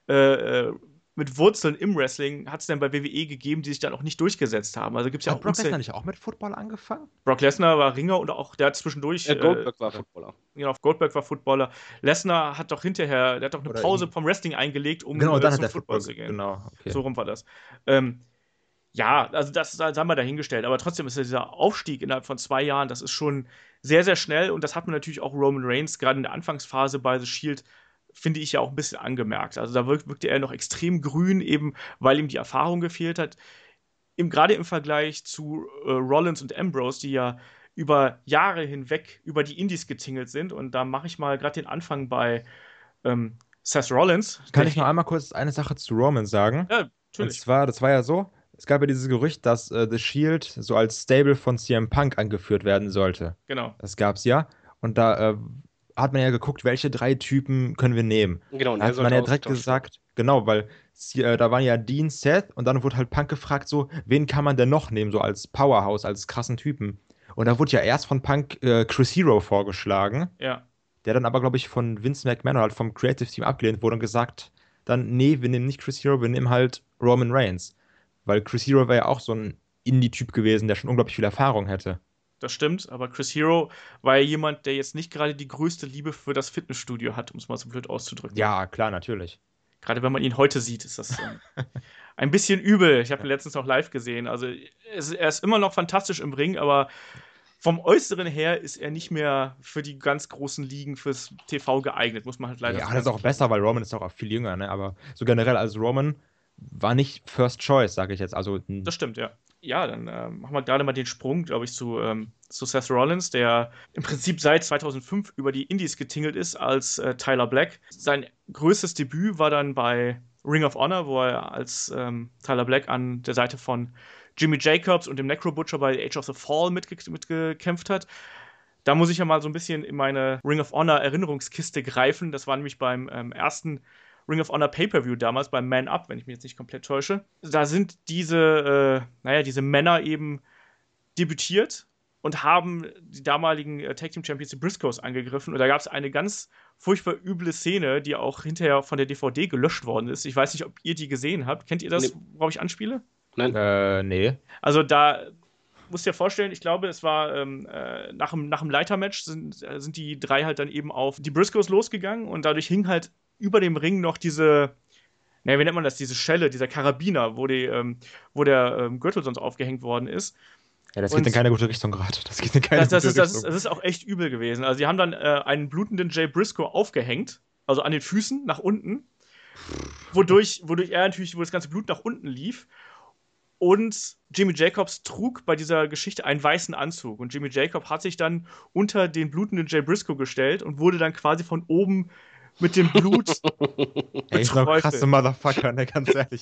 äh, äh, mit Wurzeln im Wrestling hat es denn bei WWE gegeben, die sich dann auch nicht durchgesetzt haben? Also gibt es ja
hat auch Brock Lesnar nicht auch mit Football angefangen?
Brock Lesnar war Ringer und auch der hat zwischendurch.
Ja, Goldberg äh, war Footballer.
Genau, Goldberg war Footballer. Lesnar hat doch hinterher, der hat doch eine oder Pause ihn. vom Wrestling eingelegt, um
genau, dann äh, zum
hat Football, Football zu gehen. Genau, okay. So rum war das. Ähm, ja, also das, das haben wir dahingestellt. Aber trotzdem ist dieser Aufstieg innerhalb von zwei Jahren, das ist schon sehr, sehr schnell. Und das hat man natürlich auch Roman Reigns gerade in der Anfangsphase bei The Shield, finde ich ja auch ein bisschen angemerkt. Also da wirk wirkte er noch extrem grün, eben weil ihm die Erfahrung gefehlt hat. Im, gerade im Vergleich zu äh, Rollins und Ambrose, die ja über Jahre hinweg über die Indies getingelt sind. Und da mache ich mal gerade den Anfang bei ähm, Seth Rollins.
Kann ich noch einmal kurz eine Sache zu Roman sagen? Ja, natürlich. Und zwar, das war ja so, es gab ja dieses Gerücht, dass äh, The Shield so als Stable von CM Punk angeführt werden sollte.
Genau.
Das gab's ja. Und da äh, hat man ja geguckt, welche drei Typen können wir nehmen.
Genau,
und da hat man ja direkt gesagt, genau, weil äh, da waren ja Dean, Seth und dann wurde halt Punk gefragt, so, wen kann man denn noch nehmen, so als Powerhouse, als krassen Typen. Und da wurde ja erst von Punk äh, Chris Hero vorgeschlagen.
Ja.
Der dann aber, glaube ich, von Vince McMahon halt vom Creative Team abgelehnt wurde und gesagt, dann, nee, wir nehmen nicht Chris Hero, wir nehmen halt Roman Reigns. Weil Chris Hero war ja auch so ein Indie-Typ gewesen, der schon unglaublich viel Erfahrung hätte.
Das stimmt, aber Chris Hero war ja jemand, der jetzt nicht gerade die größte Liebe für das Fitnessstudio hat, um es mal so blöd auszudrücken.
Ja, klar, natürlich.
Gerade wenn man ihn heute sieht, ist das ähm, <laughs> ein bisschen übel. Ich habe ihn letztens noch live gesehen. Also es, er ist immer noch fantastisch im Ring, aber vom Äußeren her ist er nicht mehr für die ganz großen Ligen fürs TV geeignet, muss man halt leider
sagen. Ja, das ist auch besser, weil Roman ist auch viel jünger, ne? Aber so generell, als Roman war nicht First Choice, sage ich jetzt. Also,
das stimmt, ja. Ja, dann äh, machen wir gerade mal den Sprung, glaube ich, zu, ähm, zu Seth Rollins, der im Prinzip seit 2005 über die Indies getingelt ist als äh, Tyler Black. Sein größtes Debüt war dann bei Ring of Honor, wo er als ähm, Tyler Black an der Seite von Jimmy Jacobs und dem Necro Butcher bei Age of the Fall mitge mitgekämpft hat. Da muss ich ja mal so ein bisschen in meine Ring of Honor Erinnerungskiste greifen. Das war nämlich beim ähm, ersten Ring of Honor Pay-Per-View damals beim Man Up, wenn ich mich jetzt nicht komplett täusche. Da sind diese, äh, naja, diese Männer eben debütiert und haben die damaligen äh, Tag Team Champions, die Briscoes, angegriffen. Und da gab es eine ganz furchtbar üble Szene, die auch hinterher von der DVD gelöscht worden ist. Ich weiß nicht, ob ihr die gesehen habt. Kennt ihr das, nee. worauf ich anspiele?
Nein. Äh, nee.
Also da musst dir vorstellen, ich glaube, es war ähm, äh, nach, dem, nach dem Leitermatch sind, äh, sind die drei halt dann eben auf die Briscoes losgegangen und dadurch hing halt über dem Ring noch diese, naja, wie nennt man das, diese Schelle, dieser Karabiner, wo, die, ähm, wo der ähm, Gürtel sonst aufgehängt worden ist.
Ja, das geht in keine gute Richtung gerade. Das geht in keine
das, das
gute
ist,
Richtung.
Das ist, das ist auch echt übel gewesen. Also, die haben dann äh, einen blutenden Jay Briscoe aufgehängt, also an den Füßen nach unten, wodurch, wodurch er natürlich, wo das ganze Blut nach unten lief. Und Jimmy Jacobs trug bei dieser Geschichte einen weißen Anzug. Und Jimmy Jacob hat sich dann unter den blutenden Jay Briscoe gestellt und wurde dann quasi von oben mit dem Blut. <laughs>
Ey, noch krasse Motherfucker, ne, ganz ehrlich.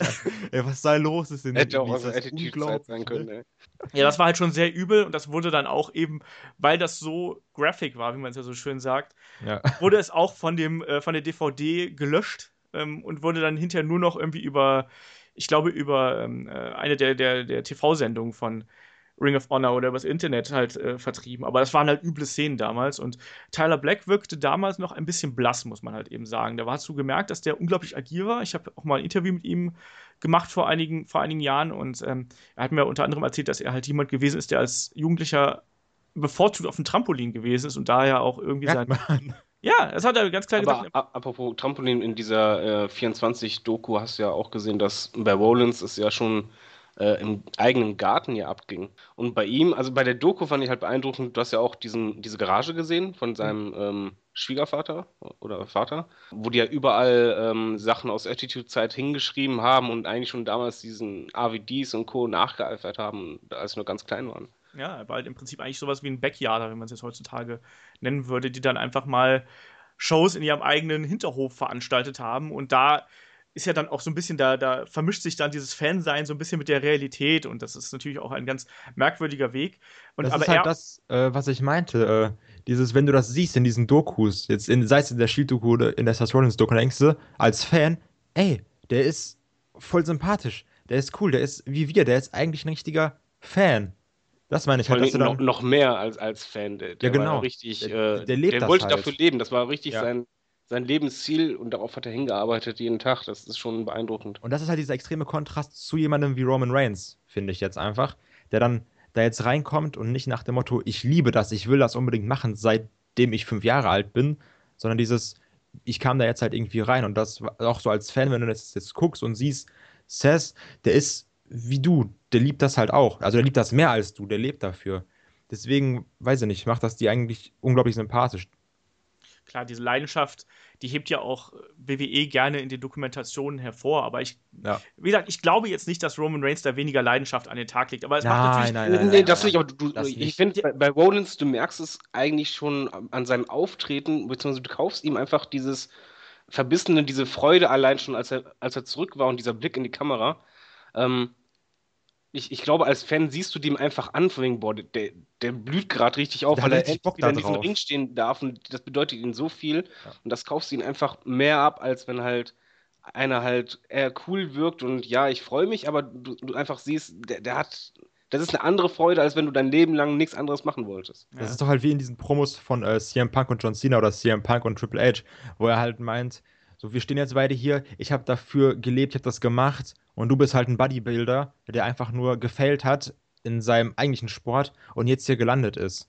ey, was da los ist in
Hätte auch also Attitude sein können,
ne? Ja, das war halt schon sehr übel und das wurde dann auch eben, weil das so graphic war, wie man es ja so schön sagt, ja. wurde es auch von, dem, äh, von der DVD gelöscht ähm, und wurde dann hinterher nur noch irgendwie über, ich glaube, über ähm, äh, eine der, der, der TV-Sendungen von Ring of Honor oder übers Internet halt äh, vertrieben. Aber das waren halt üble Szenen damals. Und Tyler Black wirkte damals noch ein bisschen blass, muss man halt eben sagen. Da war zu gemerkt, dass der unglaublich agil war. Ich habe auch mal ein Interview mit ihm gemacht vor einigen, vor einigen Jahren und ähm, er hat mir unter anderem erzählt, dass er halt jemand gewesen ist, der als Jugendlicher bevorzugt auf dem Trampolin gewesen ist und daher auch irgendwie sein. Ja, das hat er ganz klar
Aber gesagt. Apropos Trampolin, in dieser äh, 24-Doku hast du ja auch gesehen, dass bei Rollins es ja schon äh, im eigenen Garten hier abging. Und bei ihm, also bei der Doku fand ich halt beeindruckend, du hast ja auch diesen, diese Garage gesehen von seinem ähm, Schwiegervater oder Vater, wo die ja überall ähm, Sachen aus Attitude-Zeit hingeschrieben haben und eigentlich schon damals diesen AVDs und Co. nachgeeifert haben, als sie nur ganz klein waren.
Ja, er war halt im Prinzip eigentlich sowas wie ein Backyarder, wenn man es jetzt heutzutage nennen würde, die dann einfach mal Shows in ihrem eigenen Hinterhof veranstaltet haben und da ist ja dann auch so ein bisschen, da, da vermischt sich dann dieses Fansein so ein bisschen mit der Realität und das ist natürlich auch ein ganz merkwürdiger Weg. Und,
das
aber
ist halt das, äh, was ich meinte. Äh, dieses, wenn du das siehst in diesen Dokus, jetzt in, sei es in der Shield-Doku oder in der Seth Rollins-Doku, denkst du als Fan, ey, der ist voll sympathisch, der ist cool, der ist wie wir, der ist eigentlich ein richtiger Fan. Das meine ich halt.
Dass du dann, noch, noch mehr als, als Fan. Der,
der ja, genau.
richtig,
der, der, äh, lebt
der wollte halt. dafür leben. Das war richtig ja. sein, sein Lebensziel und darauf hat er hingearbeitet jeden Tag. Das ist schon beeindruckend.
Und das ist halt dieser extreme Kontrast zu jemandem wie Roman Reigns, finde ich jetzt einfach, der dann da jetzt reinkommt und nicht nach dem Motto, ich liebe das, ich will das unbedingt machen, seitdem ich fünf Jahre alt bin, sondern dieses, ich kam da jetzt halt irgendwie rein und das auch so als Fan, wenn du das jetzt guckst und siehst, Seth, der ist wie du, der liebt das halt auch. Also der liebt das mehr als du, der lebt dafür. Deswegen, weiß ich nicht, macht das die eigentlich unglaublich sympathisch
klar, diese Leidenschaft, die hebt ja auch WWE gerne in den Dokumentationen hervor. Aber ich, ja. wie gesagt, ich glaube jetzt nicht, dass Roman Reigns da weniger Leidenschaft an den Tag legt. Aber es
nein,
macht natürlich.
Nein, nein,
nein, nee, das nicht. Aber du, das ich finde, bei, bei Rollins, du merkst es eigentlich schon an seinem Auftreten, beziehungsweise du kaufst ihm einfach dieses Verbissene, diese Freude allein schon, als er, als er zurück war und dieser Blick in die Kamera. Ähm, ich, ich glaube, als Fan siehst du dem einfach an, von wegen, boah, der, der blüht gerade richtig auf, weil er endlich wieder in diesem Ring stehen darf und das bedeutet ihm so viel ja. und das kaufst du ihn einfach mehr ab, als wenn halt einer halt eher cool wirkt und ja, ich freue mich, aber du, du einfach siehst, der, der hat das ist eine andere Freude, als wenn du dein Leben lang nichts anderes machen wolltest.
Das ja. ist doch halt wie in diesen Promos von äh, CM Punk und John Cena oder CM Punk und Triple H, wo er halt meint, so, wir stehen jetzt beide hier, ich habe dafür gelebt, ich habe das gemacht und du bist halt ein Bodybuilder, der einfach nur gefailt hat in seinem eigentlichen Sport und jetzt hier gelandet ist.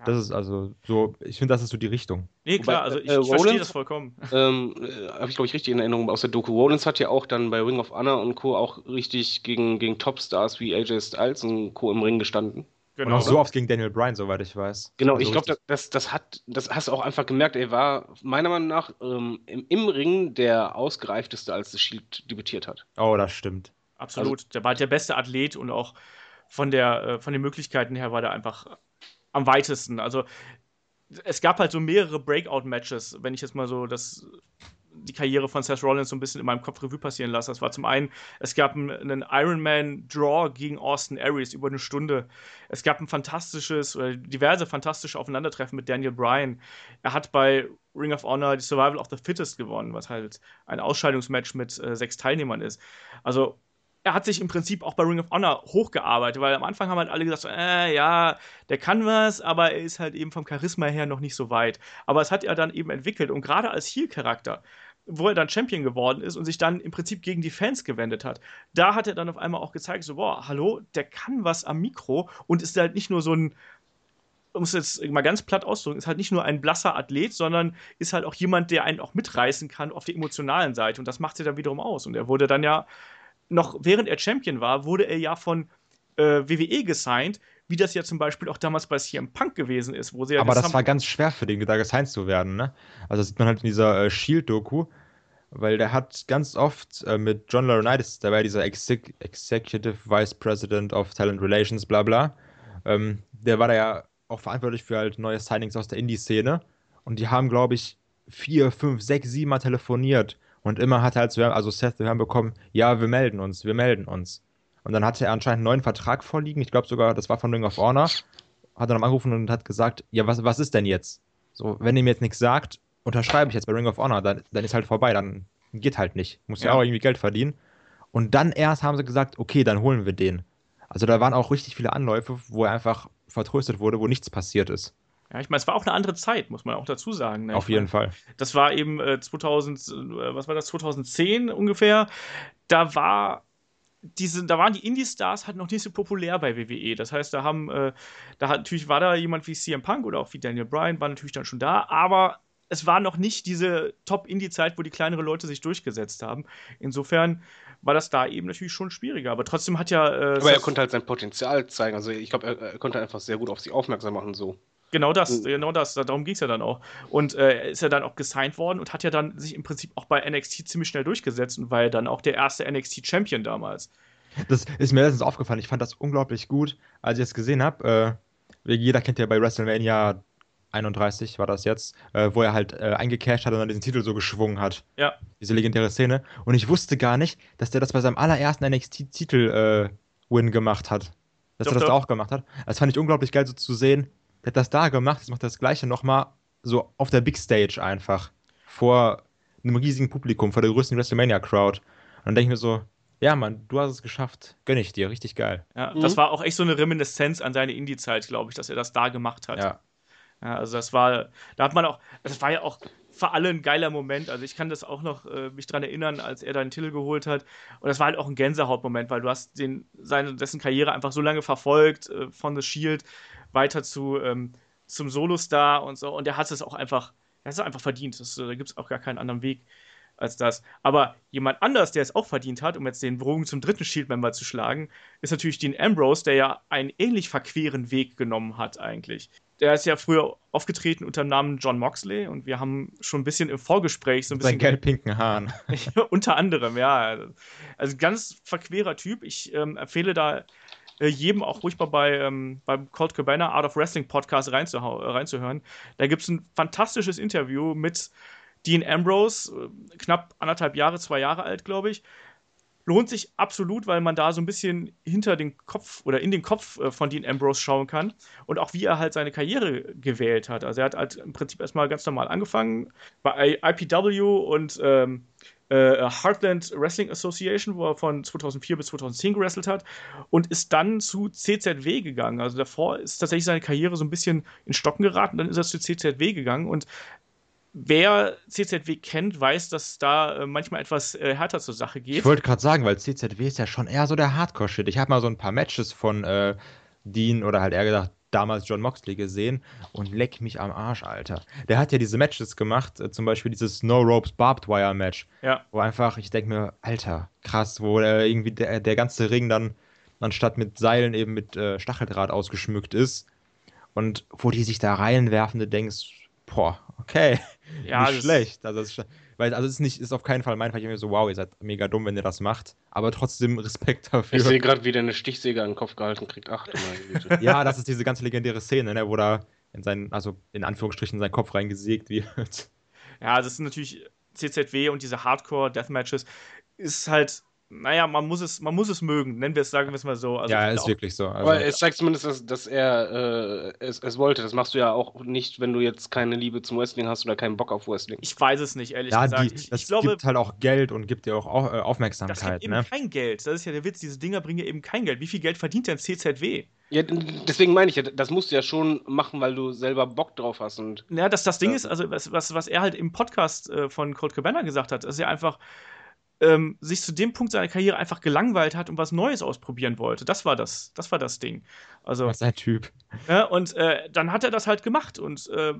Ja. Das ist also so, ich finde, das ist so die Richtung.
Nee, klar, also ich, äh, ich verstehe das vollkommen. <laughs>
Ähm, äh, Habe ich, glaube ich, richtig in Erinnerung aus der Doku. Rollins hat ja auch dann bei Ring of Honor und Co. auch richtig gegen, gegen Topstars wie AJ Styles und Co. im Ring gestanden.
Genau. Und auch so oft gegen Daniel Bryan, soweit ich weiß.
Genau, also ich glaube, das, das, hat, das hast du auch einfach gemerkt. Er war meiner Meinung nach ähm, im, im, Ring der ausgereifteste, als das Shield debütiert hat.
Oh, das stimmt.
Absolut. Also, der war halt der beste Athlet und auch von, der, äh, von den Möglichkeiten her war der einfach am weitesten. Also es gab halt so mehrere Breakout-Matches, wenn ich jetzt mal so das die Karriere von Seth Rollins so ein bisschen in meinem Kopf Revue passieren lasse. Das war zum einen, es gab einen Ironman-Draw gegen Austin Aries über eine Stunde. Es gab ein fantastisches, oder diverse fantastische Aufeinandertreffen mit Daniel Bryan. Er hat bei Ring of Honor die Survival of the Fittest gewonnen, was halt ein Ausscheidungsmatch mit äh, sechs Teilnehmern ist. Also er hat sich im Prinzip auch bei Ring of Honor hochgearbeitet, weil am Anfang haben halt alle gesagt, so, äh, ja, der kann was, aber er ist halt eben vom Charisma her noch nicht so weit. Aber es hat er dann eben entwickelt und gerade als Heel-Charakter wo er dann Champion geworden ist und sich dann im Prinzip gegen die Fans gewendet hat. Da hat er dann auf einmal auch gezeigt, so, boah, hallo, der kann was am Mikro und ist halt nicht nur so ein, um es jetzt mal ganz platt auszudrücken, ist halt nicht nur ein blasser Athlet, sondern ist halt auch jemand, der einen auch mitreißen kann auf der emotionalen Seite. Und das macht er dann wiederum aus. Und er wurde dann ja, noch während er Champion war, wurde er ja von äh, WWE gesigned, wie das ja zum Beispiel auch damals bei CM Punk gewesen ist, wo sie ja
Aber das war ganz schwer für den, da gesigned zu werden, ne? Also das sieht man halt in dieser äh, Shield-Doku, weil der hat ganz oft äh, mit John Laurinaitis, der war dieser Exec Executive Vice President of Talent Relations, bla bla, ähm, der war da ja auch verantwortlich für halt neue Signings aus der Indie-Szene und die haben, glaube ich, vier, fünf, sechs, sieben Mal telefoniert. Und immer hat er halt so, also Seth zu hören bekommen, ja, wir melden uns, wir melden uns. Und dann hatte er anscheinend einen neuen Vertrag vorliegen. Ich glaube sogar, das war von Ring of Honor. Hat er dann angerufen und hat gesagt, ja, was, was ist denn jetzt? So, wenn ihr mir jetzt nichts sagt, unterschreibe ich jetzt bei Ring of Honor, dann, dann ist halt vorbei, dann geht halt nicht. Muss ja. ja auch irgendwie Geld verdienen. Und dann erst haben sie gesagt, okay, dann holen wir den. Also da waren auch richtig viele Anläufe, wo er einfach vertröstet wurde, wo nichts passiert ist.
Ja, ich meine, es war auch eine andere Zeit, muss man auch dazu sagen.
Ne? Auf jeden
meine,
Fall.
Das war eben äh, 2000, äh, was war das, 2010 ungefähr. Da war diese, da waren die Indie-Stars halt noch nicht so populär bei WWE. Das heißt, da haben, äh, da hat, natürlich war da jemand wie CM Punk oder auch wie Daniel Bryan, war natürlich dann schon da, aber es war noch nicht diese Top-Indie-Zeit, wo die kleineren Leute sich durchgesetzt haben. Insofern war das da eben natürlich schon schwieriger. Aber trotzdem hat ja.
Äh, aber er konnte halt sein Potenzial zeigen. Also ich glaube, er, er, konnte einfach sehr gut auf sich aufmerksam machen, so.
Genau das, mhm. genau das. Darum ging es ja dann auch. Und äh, er ist ja dann auch gesigned worden und hat ja dann sich im Prinzip auch bei NXT ziemlich schnell durchgesetzt und war ja dann auch der erste NXT-Champion damals.
Das ist mir letztens aufgefallen. Ich fand das unglaublich gut, als ich es gesehen habe. Äh, jeder kennt ja bei WrestleMania 31 war das jetzt, äh, wo er halt äh, eingecashed hat und dann diesen Titel so geschwungen hat.
Ja.
Diese legendäre Szene. Und ich wusste gar nicht, dass der das bei seinem allerersten NXT-Titel-Win äh, gemacht hat. Dass doch, er das doch. da auch gemacht hat. Das fand ich unglaublich geil, so zu sehen. Der hat das da gemacht, jetzt macht er das Gleiche nochmal so auf der Big Stage einfach. Vor einem riesigen Publikum, vor der größten WrestleMania-Crowd. Und dann denke ich mir so, ja, Mann, du hast es geschafft. Gönn ich dir, richtig geil.
Ja, mhm. das war auch echt so eine Reminiszenz an seine Indie-Zeit, glaube ich, dass er das da gemacht hat.
Ja.
Ja, also das war, da hat man auch, das war ja auch für alle ein geiler Moment. Also ich kann das auch noch äh, mich daran erinnern, als er deinen Titel geholt hat. Und das war halt auch ein Gänsehautmoment, weil du hast den, seine, dessen Karriere einfach so lange verfolgt, äh, von The Shield weiter zu ähm, zum Solostar und so. Und er hat es auch einfach, er hat es einfach verdient. Das, da gibt es auch gar keinen anderen Weg als das. Aber jemand anders, der es auch verdient hat, um jetzt den Bogen zum dritten Shield-Member zu schlagen, ist natürlich Dean Ambrose, der ja einen ähnlich verqueren Weg genommen hat eigentlich der ist ja früher aufgetreten unter dem Namen John Moxley und wir haben schon ein bisschen im Vorgespräch so ein bisschen.
Sein gelb-pinken Haaren. <laughs>
unter anderem, ja. Also ganz verquerer Typ. Ich ähm, empfehle da äh, jedem auch ruhig mal bei, ähm, beim Colt Cabana Art of Wrestling Podcast reinzuh reinzuhören. Da gibt es ein fantastisches Interview mit Dean Ambrose, äh, knapp anderthalb Jahre, zwei Jahre alt, glaube ich, lohnt sich absolut, weil man da so ein bisschen hinter den Kopf oder in den Kopf äh, von Dean Ambrose schauen kann und auch wie er halt seine Karriere gewählt hat. Also er hat halt im Prinzip erstmal ganz normal angefangen bei IPW und ähm, äh, Heartland Wrestling Association, wo er von 2004 bis 2010 gewrestelt hat und ist dann zu CZW gegangen. Also davor ist tatsächlich seine Karriere so ein bisschen in Stocken geraten, dann ist er zu CZW gegangen und wer CZW kennt, weiß, dass da äh, manchmal etwas äh, härter zur Sache geht.
Ich wollte gerade sagen, weil CZW ist ja schon eher so der Hardcore-Shit. Ich habe mal so ein paar Matches von äh, Dean oder halt eher gesagt damals John Moxley gesehen und leck mich am Arsch, Alter. Der hat ja diese Matches gemacht, äh, zum Beispiel dieses No Ropes Barbed Wire Match.
Ja.
Wo einfach, ich denke mir, Alter, krass, wo irgendwie der, der ganze Ring dann anstatt mit Seilen eben mit äh, Stacheldraht ausgeschmückt ist. Und wo die sich da reinwerfen, du denkst, boah, okay. <laughs> Ja, nicht schlecht. Also, ist, weil, also es ist nicht, ist auf keinen Fall mein Fall. Ich mir so, wow, ihr seid mega dumm, wenn ihr das macht. Aber trotzdem Respekt dafür.
Ich sehe gerade, wie der eine Stichsäge an den Kopf gehalten kriegt. Ach, <laughs>
ja, das ist diese ganze legendäre Szene, ne, wo da in seinen, also in Anführungsstrichen, in seinen Kopf reingesägt wird.
Ja, das ist natürlich CZW und diese Hardcore-Deathmatches ist halt naja, man muss es, man muss es mögen, nennen wir es, sagen wir es mal so.
Also ja, ist auch, wirklich so.
Also, aber es zeigt zumindest, dass, dass er äh, es, es, wollte. Das machst du ja auch nicht, wenn du jetzt keine Liebe zum Wrestling hast oder keinen Bock auf Wrestling.
Ich weiß es nicht, ehrlich
ja,
gesagt.
Die, ich, das ich glaube, gibt halt auch Geld und gibt dir auch äh, Aufmerksamkeit. Das gibt
eben
ne?
kein Geld. Das ist ja der Witz. Diese Dinger bringen ja eben kein Geld. Wie viel Geld verdient denn CZW?
Ja, deswegen meine ich ja, das musst du ja schon machen, weil du selber Bock drauf hast. Und,
ja, das, das Ding ja. ist, also was, was, was er halt im Podcast äh, von Colt Cabana gesagt hat, ist ja einfach, ähm, sich zu dem Punkt seiner Karriere einfach gelangweilt hat und was Neues ausprobieren wollte. Das war das, das war das Ding. Also,
was ein Typ.
Ja, und äh, dann hat er das halt gemacht und äh,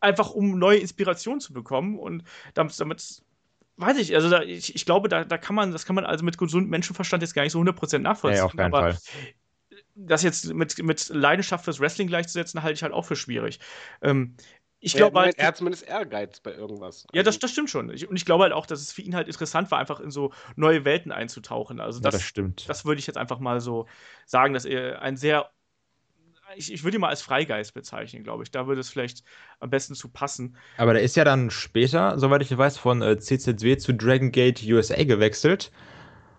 einfach um neue Inspiration zu bekommen und damit, damit weiß ich, also da, ich, ich glaube, da, da kann man, das kann man also mit gesundem Menschenverstand jetzt gar nicht so 100% nachvollziehen. Ja,
auf keinen aber Fall.
Das jetzt mit, mit Leidenschaft fürs Wrestling gleichzusetzen, halte ich halt auch für schwierig. Ähm, ich glaube
halt, er hat zumindest Ehrgeiz bei irgendwas.
Ja, das, also das stimmt schon. Ich, und ich glaube halt auch, dass es für ihn halt interessant war, einfach in so neue Welten einzutauchen. Also das,
ja, das stimmt.
Das würde ich jetzt einfach mal so sagen, dass er ein sehr ich, ich würde ihn mal als Freigeist bezeichnen, glaube ich. Da würde es vielleicht am besten zu passen.
Aber der ist ja dann später, soweit ich weiß, von äh, CZW zu Dragon Gate USA gewechselt.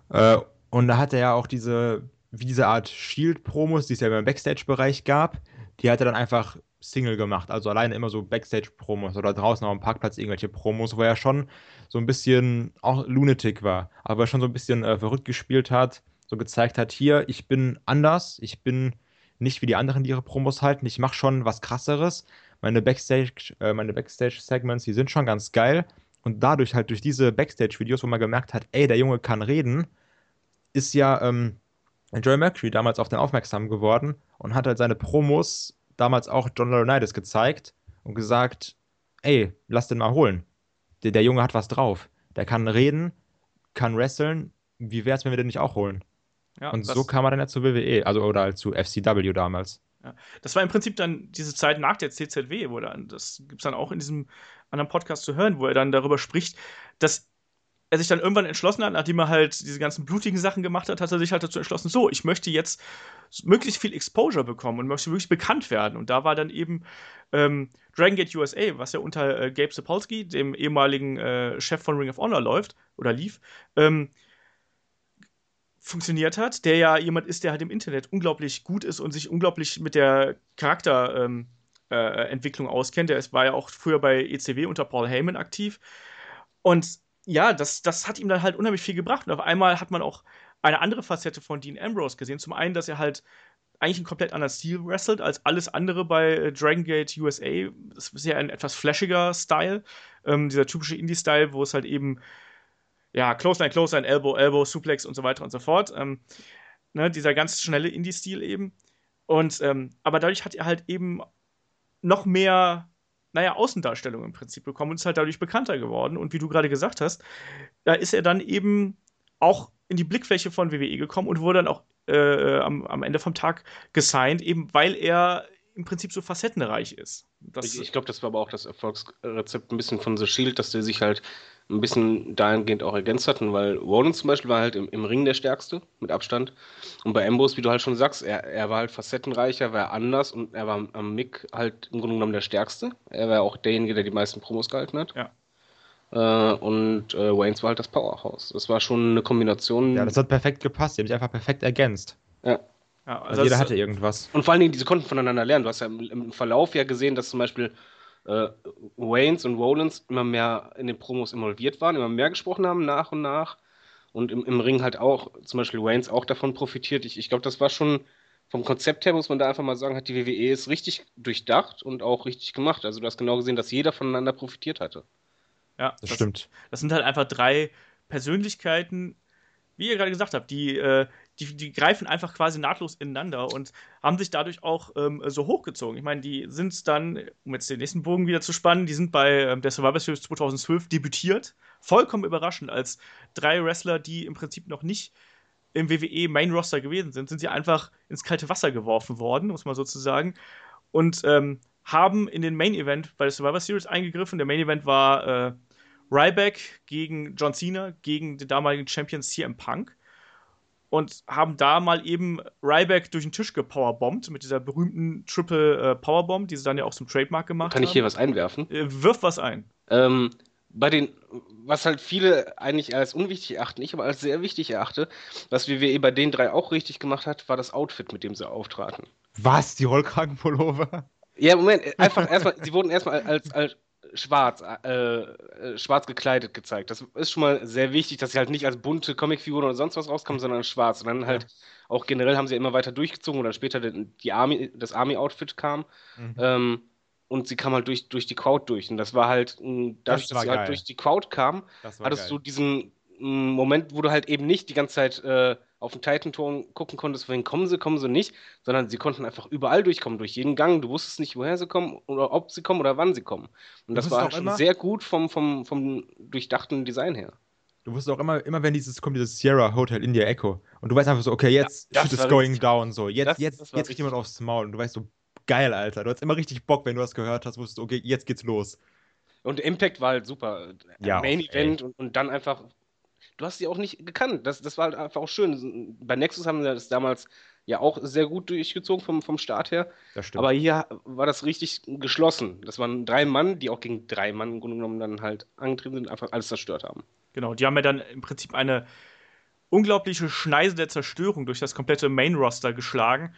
Äh, und da hat er ja auch diese, wie diese Art Shield-Promos, die es ja im Backstage-Bereich gab, die hat er dann einfach Single gemacht. Also alleine immer so Backstage-Promos oder draußen auf dem Parkplatz irgendwelche Promos, wo er schon so ein bisschen auch Lunatic war, aber schon so ein bisschen äh, verrückt gespielt hat, so gezeigt hat, hier, ich bin anders, ich bin nicht wie die anderen, die ihre Promos halten, ich mache schon was krasseres. Meine Backstage, äh, meine Backstage-Segments, die sind schon ganz geil. Und dadurch halt durch diese Backstage-Videos, wo man gemerkt hat, ey, der Junge kann reden, ist ja ähm, Joey Mercury damals auf den aufmerksam geworden und hat halt seine Promos damals auch John Laurinaitis gezeigt und gesagt, ey, lass den mal holen. Der, der Junge hat was drauf. Der kann reden, kann wresteln. Wie wär's, wenn wir den nicht auch holen?
Ja,
und so kam er dann ja zu WWE, also oder halt zu FCW damals.
Ja. Das war im Prinzip dann diese Zeit nach der CZW, wo dann, das gibt es dann auch in diesem anderen Podcast zu hören, wo er dann darüber spricht, dass er sich dann irgendwann entschlossen hat, nachdem er halt diese ganzen blutigen Sachen gemacht hat, hat er sich halt dazu entschlossen, so, ich möchte jetzt möglichst viel Exposure bekommen und möchte wirklich bekannt werden. Und da war dann eben ähm, Dragon Gate USA, was ja unter äh, Gabe Sapolsky, dem ehemaligen äh, Chef von Ring of Honor, läuft oder lief, ähm, funktioniert hat, der ja jemand ist, der halt im Internet unglaublich gut ist und sich unglaublich mit der Charakterentwicklung ähm, äh, auskennt. Der war ja auch früher bei ECW unter Paul Heyman aktiv. Und ja, das, das hat ihm dann halt unheimlich viel gebracht. Und auf einmal hat man auch eine andere Facette von Dean Ambrose gesehen. Zum einen, dass er halt eigentlich einen komplett anderen Stil wrestelt als alles andere bei äh, Dragon Gate USA. Das ist ja ein etwas flashiger Style. Ähm, dieser typische Indie-Style, wo es halt eben ja, Clothesline, Clothesline, Elbow, Elbow, Suplex und so weiter und so fort. Ähm, ne, dieser ganz schnelle Indie-Stil eben. Und, ähm, aber dadurch hat er halt eben noch mehr, naja, Außendarstellung im Prinzip bekommen und ist halt dadurch bekannter geworden. Und wie du gerade gesagt hast, da ist er dann eben auch in die Blickfläche von WWE gekommen und wurde dann auch äh, am, am Ende vom Tag gesigned, eben weil er im Prinzip so facettenreich ist.
Das ich, ich glaube, das war aber auch das Erfolgsrezept ein bisschen von The Shield, dass der sich halt ein bisschen dahingehend auch ergänzt hatten, weil Rollins zum Beispiel war halt im, im Ring der Stärkste, mit Abstand. Und bei Ambrose, wie du halt schon sagst, er, er war halt facettenreicher, war anders und er war am Mick halt im Grunde genommen der Stärkste. Er war auch derjenige, der die meisten Promos gehalten hat.
Ja.
Äh, und äh, Waynes war halt das Powerhouse. Das war schon eine Kombination.
Ja, das hat perfekt gepasst. Die haben sich einfach perfekt ergänzt.
Ja.
Ja, also jeder hatte irgendwas.
Und vor allen Dingen, diese konnten voneinander lernen. Du hast ja im, im Verlauf ja gesehen, dass zum Beispiel äh, Waynes und Rollins immer mehr in den Promos involviert waren, immer mehr gesprochen haben nach und nach. Und im, im Ring halt auch, zum Beispiel Waynes auch davon profitiert. Ich, ich glaube, das war schon vom Konzept her, muss man da einfach mal sagen, hat die WWE es richtig durchdacht und auch richtig gemacht. Also du hast genau gesehen, dass jeder voneinander profitiert hatte.
Ja, das, das stimmt. Das sind halt einfach drei Persönlichkeiten, wie ihr gerade gesagt habt, die, äh, die, die greifen einfach quasi nahtlos ineinander und haben sich dadurch auch ähm, so hochgezogen. Ich meine, die sind dann, um jetzt den nächsten Bogen wieder zu spannen, die sind bei ähm, der Survivor Series 2012 debütiert. Vollkommen überraschend, als drei Wrestler, die im Prinzip noch nicht im WWE Main Roster gewesen sind, sind sie einfach ins kalte Wasser geworfen worden, muss man sozusagen. Und ähm, haben in den Main Event bei der Survivor Series eingegriffen. Der Main Event war äh, Ryback gegen John Cena, gegen den damaligen Champion CM Punk und haben da mal eben Ryback durch den Tisch gepowerbombt mit dieser berühmten Triple äh, Powerbomb, die sie dann ja auch zum Trademark gemacht
Kann
haben.
Kann ich hier was einwerfen?
Äh, wirf was ein.
Ähm, bei den, was halt viele eigentlich als unwichtig erachten, ich aber als sehr wichtig erachte, was WWE bei den drei auch richtig gemacht hat, war das Outfit, mit dem sie auftraten.
Was? Die Rollkragenpullover?
Ja, Moment, einfach erstmal, sie wurden erstmal als, als, schwarz, äh, äh, schwarz gekleidet gezeigt. Das ist schon mal sehr wichtig, dass sie halt nicht als bunte Comicfiguren oder sonst was rauskommen, sondern schwarz. Und dann halt ja. auch generell haben sie immer weiter durchgezogen oder später die Army, das Army-Outfit kam. Mhm. Ähm, und sie kam halt durch, durch die Crowd durch. Und das war halt, dadurch, das dass sie halt durch die Crowd kam, hattest geil. du diesen Moment, wo du halt eben nicht die ganze Zeit äh, auf den Titan-Ton gucken konntest, wohin kommen sie, kommen sie nicht, sondern sie konnten einfach überall durchkommen, durch jeden Gang. Du wusstest nicht, woher sie kommen oder ob sie kommen oder wann sie kommen. Und das war schon immer, sehr gut vom, vom, vom durchdachten Design her.
Du wusstest auch immer, immer wenn dieses kommt, dieses Sierra Hotel India Echo und du weißt einfach so, okay, jetzt ja, shit is going richtig. down, so, jetzt, das, jetzt, das jetzt kriegt jemand aufs Maul und du weißt so, geil, Alter. Du hast immer richtig Bock, wenn du das gehört hast, wusstest, okay, jetzt geht's los.
Und Impact war halt super. Ja, Main Event und, und, dann einfach du hast sie auch nicht gekannt. Das, das war halt einfach auch schön. Bei Nexus haben sie das damals ja auch sehr gut durchgezogen vom, vom Start her.
Das stimmt.
Aber hier war das richtig geschlossen. Das waren drei Mann, die auch gegen drei Mann im Grunde genommen dann halt angetreten sind und einfach alles zerstört haben.
Genau, die haben ja dann im Prinzip eine unglaubliche Schneise der Zerstörung durch das komplette Main-Roster geschlagen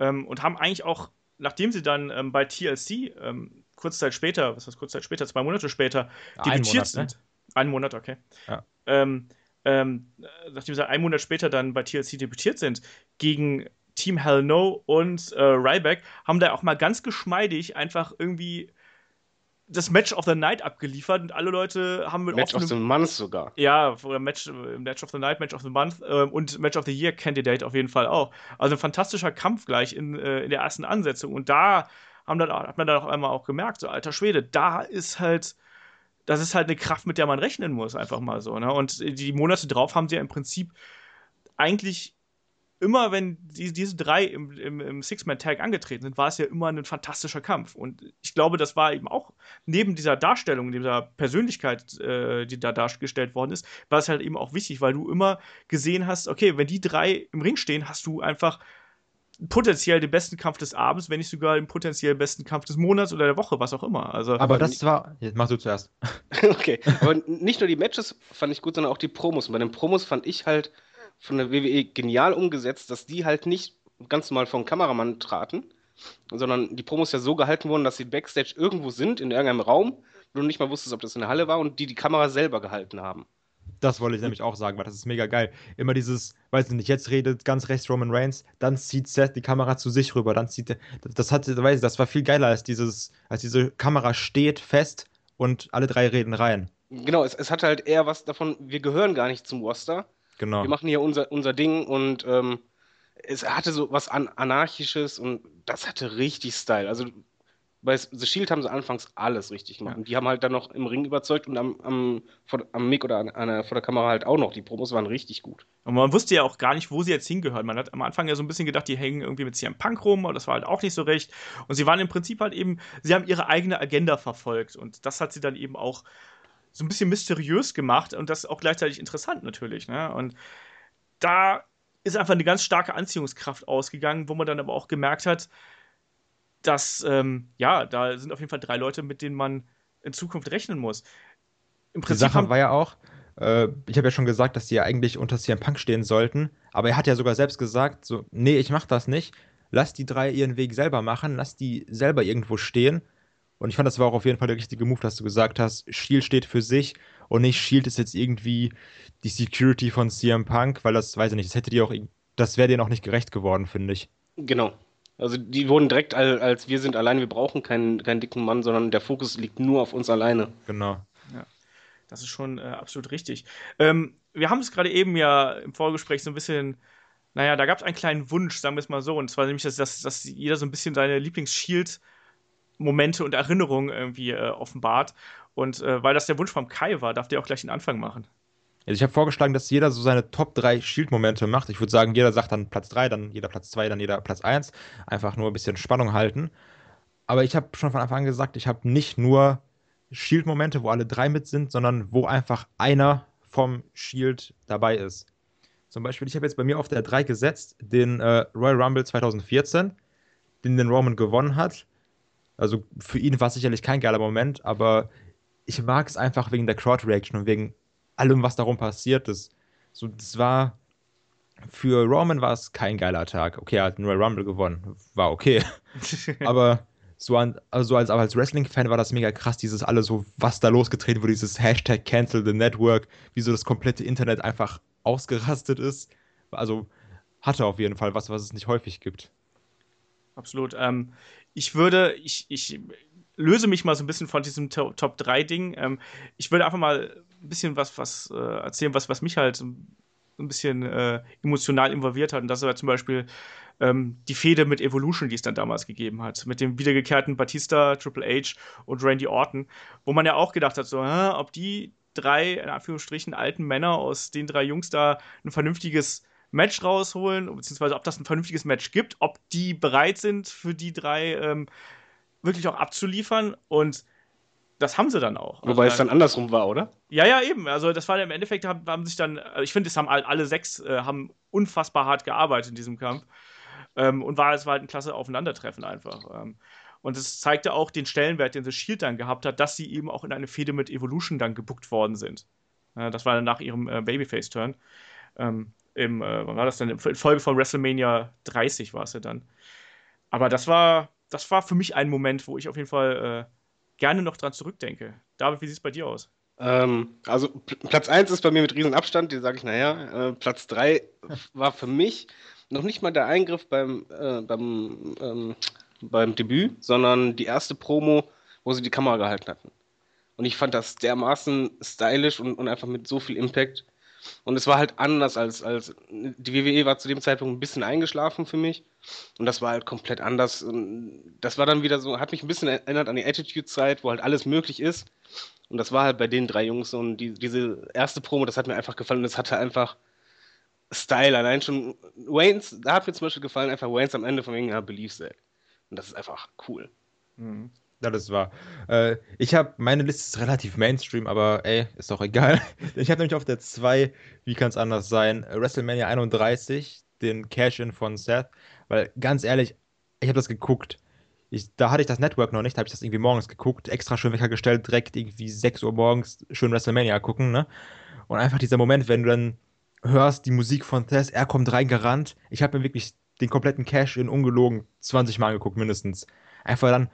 ähm, und haben eigentlich auch, nachdem sie dann ähm, bei TLC ähm, kurz Zeit später, was heißt kurz Zeit später, zwei Monate später,
Ein
debütiert
Monat,
sind.
ne?
Einen Monat, okay.
Ja.
Ähm, ähm, nachdem sie einen Monat später dann bei TLC debütiert sind, gegen Team Hell No und äh, Ryback, haben da auch mal ganz geschmeidig einfach irgendwie das Match of the Night abgeliefert und alle Leute haben mit
Match of
offenem-
the Month sogar.
ja, oder Match, äh, Match of the Night, Match of the Month ähm, und Match of the Year Candidate auf jeden Fall auch. Also ein fantastischer Kampf gleich in, äh, in der ersten Ansetzung. Und da haben dann, hat man dann auch einmal auch gemerkt, so alter Schwede, da ist halt, das ist halt eine Kraft, mit der man rechnen muss, einfach mal so. Ne? Und die Monate drauf haben sie ja im Prinzip eigentlich immer, wenn die, diese drei im, im, im Six-Man-Tag angetreten sind, war es ja immer ein fantastischer Kampf. Und ich glaube, das war eben auch neben dieser Darstellung, dieser Persönlichkeit, äh, die da dargestellt worden ist, war es halt eben auch wichtig, weil du immer gesehen hast, okay, wenn die drei im Ring stehen, hast du einfach potenziell den besten Kampf des Abends, wenn nicht sogar den potenziell besten Kampf des Monats oder der Woche, was auch immer. Also,
Aber das war. Jetzt machst du zuerst. <laughs>
okay. Aber nicht nur die Matches fand ich gut, sondern auch die Promos. Und bei den Promos fand ich halt von der WWE genial umgesetzt, dass die halt nicht ganz normal vom Kameramann traten, sondern die Promos ja so gehalten wurden, dass sie backstage irgendwo sind, in irgendeinem Raum, wo du nicht mal wusstest, ob das in der Halle war und die die Kamera selber gehalten haben.
Das wollte ich nämlich auch sagen, weil das ist mega geil. Immer dieses, weiß ich nicht, jetzt redet ganz rechts Roman Reigns, dann zieht Seth die Kamera zu sich rüber, dann zieht das, das hat, weiß ich, das war viel geiler als dieses, als diese Kamera steht fest und alle drei reden rein.
Genau, es, es hatte halt eher was davon, wir gehören gar nicht zum Roster,
Genau.
wir machen hier unser, unser Ding und ähm, es hatte so was an Anarchisches und das hatte richtig Style. Also bei The Shield haben sie anfangs alles richtig gemacht.
Ja.
Und die haben halt dann noch im Ring überzeugt und am, am, vor, am Mic oder an, an vor der Kamera halt auch noch. Die Promos waren richtig gut.
Und man wusste ja auch gar nicht, wo sie jetzt hingehören. Man hat am Anfang ja so ein bisschen gedacht, die hängen irgendwie mit CM Punk rum, aber das war halt auch nicht so recht. Und sie waren im Prinzip halt eben, sie haben ihre eigene Agenda verfolgt. Und das hat sie dann eben auch so ein bisschen mysteriös gemacht und das auch gleichzeitig interessant natürlich. Ne? Und da ist einfach eine ganz starke Anziehungskraft ausgegangen, wo man dann aber auch gemerkt hat, dass, ähm, ja, da sind auf jeden Fall drei Leute, mit denen man in Zukunft rechnen muss. Im
Die
Prinzip
Sache
haben,
war ja auch, äh, ich habe ja schon gesagt, dass die ja eigentlich unter CM Punk stehen sollten, aber er hat ja sogar selbst gesagt, so, nee, ich mach das nicht. Lass die drei ihren Weg selber machen, lass die selber irgendwo stehen. Und ich fand, das war auch auf jeden Fall der richtige Move, dass du gesagt hast, Shield steht für sich und nicht Shield ist jetzt irgendwie die Security von CM Punk, weil das, weiß ich nicht, das hätte dir auch, das wäre dir noch nicht gerecht geworden, finde ich.
Genau. Also die wurden direkt als, als wir sind allein, wir brauchen keinen, keinen dicken Mann, sondern der Fokus liegt nur auf uns alleine.
Genau.
Das ist schon äh, absolut richtig. Ähm, wir haben es gerade eben ja im Vorgespräch so ein bisschen, naja, da gab es einen kleinen Wunsch, sagen wir es mal so, und zwar nämlich, dass, dass, dass jeder so ein bisschen seine Lieblings-Shield-Momente und Erinnerungen irgendwie äh, offenbart. Und äh, weil das der Wunsch vom Kai war, darf der auch gleich den Anfang machen.
Also ich habe vorgeschlagen, dass jeder so seine Top 3 Shield-Momente macht. Ich würde sagen, jeder sagt dann Platz 3, dann jeder Platz 2, dann jeder Platz 1. Einfach nur ein bisschen Spannung halten. Aber ich habe schon von Anfang an gesagt, ich habe nicht nur Shield-Momente, wo alle drei mit sind, sondern wo einfach einer vom Shield dabei ist. Zum Beispiel, ich habe jetzt bei mir auf der 3 gesetzt, den äh, Royal Rumble 2014, den den Roman gewonnen hat. Also für ihn war es sicherlich kein geiler Moment, aber ich mag es einfach wegen der Crowd-Reaction und wegen allem, was darum passiert ist. So, das war. Für Roman war es kein geiler Tag. Okay, er hat den Royal Rumble gewonnen. War okay. <laughs> aber so, an, also als, als Wrestling-Fan war das mega krass, dieses alles so, was da losgetreten wurde, dieses Hashtag Cancel the Network, wie so das komplette Internet einfach ausgerastet ist. Also hatte auf jeden Fall was, was es nicht häufig gibt.
Absolut. Ähm, ich würde, ich, ich löse mich mal so ein bisschen von diesem To- Top 3 Ding. Ähm, ich würde einfach mal ein bisschen was, was äh, erzählen, was, was mich halt so ein bisschen äh, emotional involviert hat. Und das war zum Beispiel ähm, die Fehde mit Evolution, die es dann damals gegeben hat. Mit dem wiedergekehrten Batista, Triple H und Randy Orton. Wo man ja auch gedacht hat, so, hä, ob die drei, in Anführungsstrichen, alten Männer aus den drei Jungs da ein vernünftiges Match rausholen, beziehungsweise ob das ein vernünftiges Match gibt, ob die bereit sind, für die drei ähm, wirklich auch abzuliefern. Und das haben sie dann auch.
Wobei
Also
es dann andersrum war, oder?
ja, ja, eben. Also das war im Endeffekt, haben, haben sich dann, also ich finde, es haben all- alle sechs äh, haben unfassbar hart gearbeitet in diesem Kampf. Ähm, und war, es war halt ein klasse Aufeinandertreffen einfach. Ähm, und es zeigte auch den Stellenwert, den The Shield dann gehabt hat, dass sie eben auch in eine Fehde mit Evolution dann gebuckt worden sind. Äh, das war dann nach ihrem äh, Babyface-Turn. Ähm, im, äh, wann war das denn? In Folge von WrestleMania 30 war es ja dann. Aber das war, das war für mich ein Moment, wo ich auf jeden Fall äh, gerne noch dran zurückdenke. David, wie sieht es bei dir aus?
Ähm, also Platz 1 ist bei mir mit Riesenabstand, die sage ich, naja, äh, Platz 3 war für mich noch nicht mal der Eingriff beim, äh, beim, ähm, beim Debüt, sondern die erste Promo, wo sie die Kamera gehalten hatten. Und ich fand das dermaßen stylisch und, und einfach mit so viel Impact. Und es war halt anders als, als die WWE war zu dem Zeitpunkt ein bisschen eingeschlafen für mich. Und das war halt komplett anders. Und das war dann wieder so, hat mich ein bisschen erinnert an die Attitude-Zeit, wo halt alles möglich ist. Und das war halt bei den drei Jungs und die, diese erste Promo, das hat mir einfach gefallen. Und es hatte einfach Style. Allein schon Waynes, da hat mir zum Beispiel gefallen, einfach Waynes am Ende von wegen, ja, Believe That. Und das ist einfach cool.
Mhm. Ja, das war. Äh, ich habe, meine Liste ist relativ Mainstream, aber ey, ist doch egal. <laughs> Ich habe nämlich auf der 2, wie kann es anders sein, WrestleMania 31, den Cash-In von Seth, weil ganz ehrlich, ich habe das geguckt. Ich, da hatte ich das Network noch nicht, habe ich das irgendwie morgens geguckt, extra schön Wecker gestellt, direkt irgendwie 6 Uhr morgens schön WrestleMania gucken, ne? Und einfach dieser Moment, wenn du dann hörst, die Musik von Seth, er kommt reingerannt. Ich habe mir wirklich den kompletten Cash-In ungelogen 20 Mal geguckt, mindestens. Einfach dann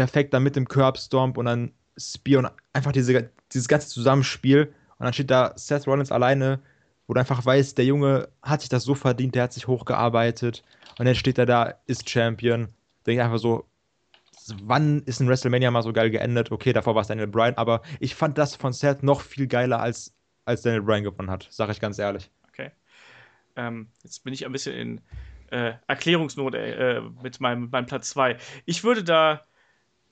perfekt dann mit dem Curbstomp und dann Spear und einfach diese, dieses ganze Zusammenspiel. Und dann steht da Seth Rollins alleine, wo du einfach weißt, der Junge hat sich das so verdient, der hat sich hochgearbeitet. Und dann steht er da, ist Champion. Denke einfach so, wann ist ein WrestleMania mal so geil geendet? Okay, davor war es Daniel Bryan, aber ich fand das von Seth noch viel geiler, als, als Daniel Bryan gewonnen hat, sage ich ganz ehrlich.
Okay. Ähm, jetzt bin ich ein bisschen in äh, Erklärungsnot äh, mit meinem, meinem Platz 2. Ich würde da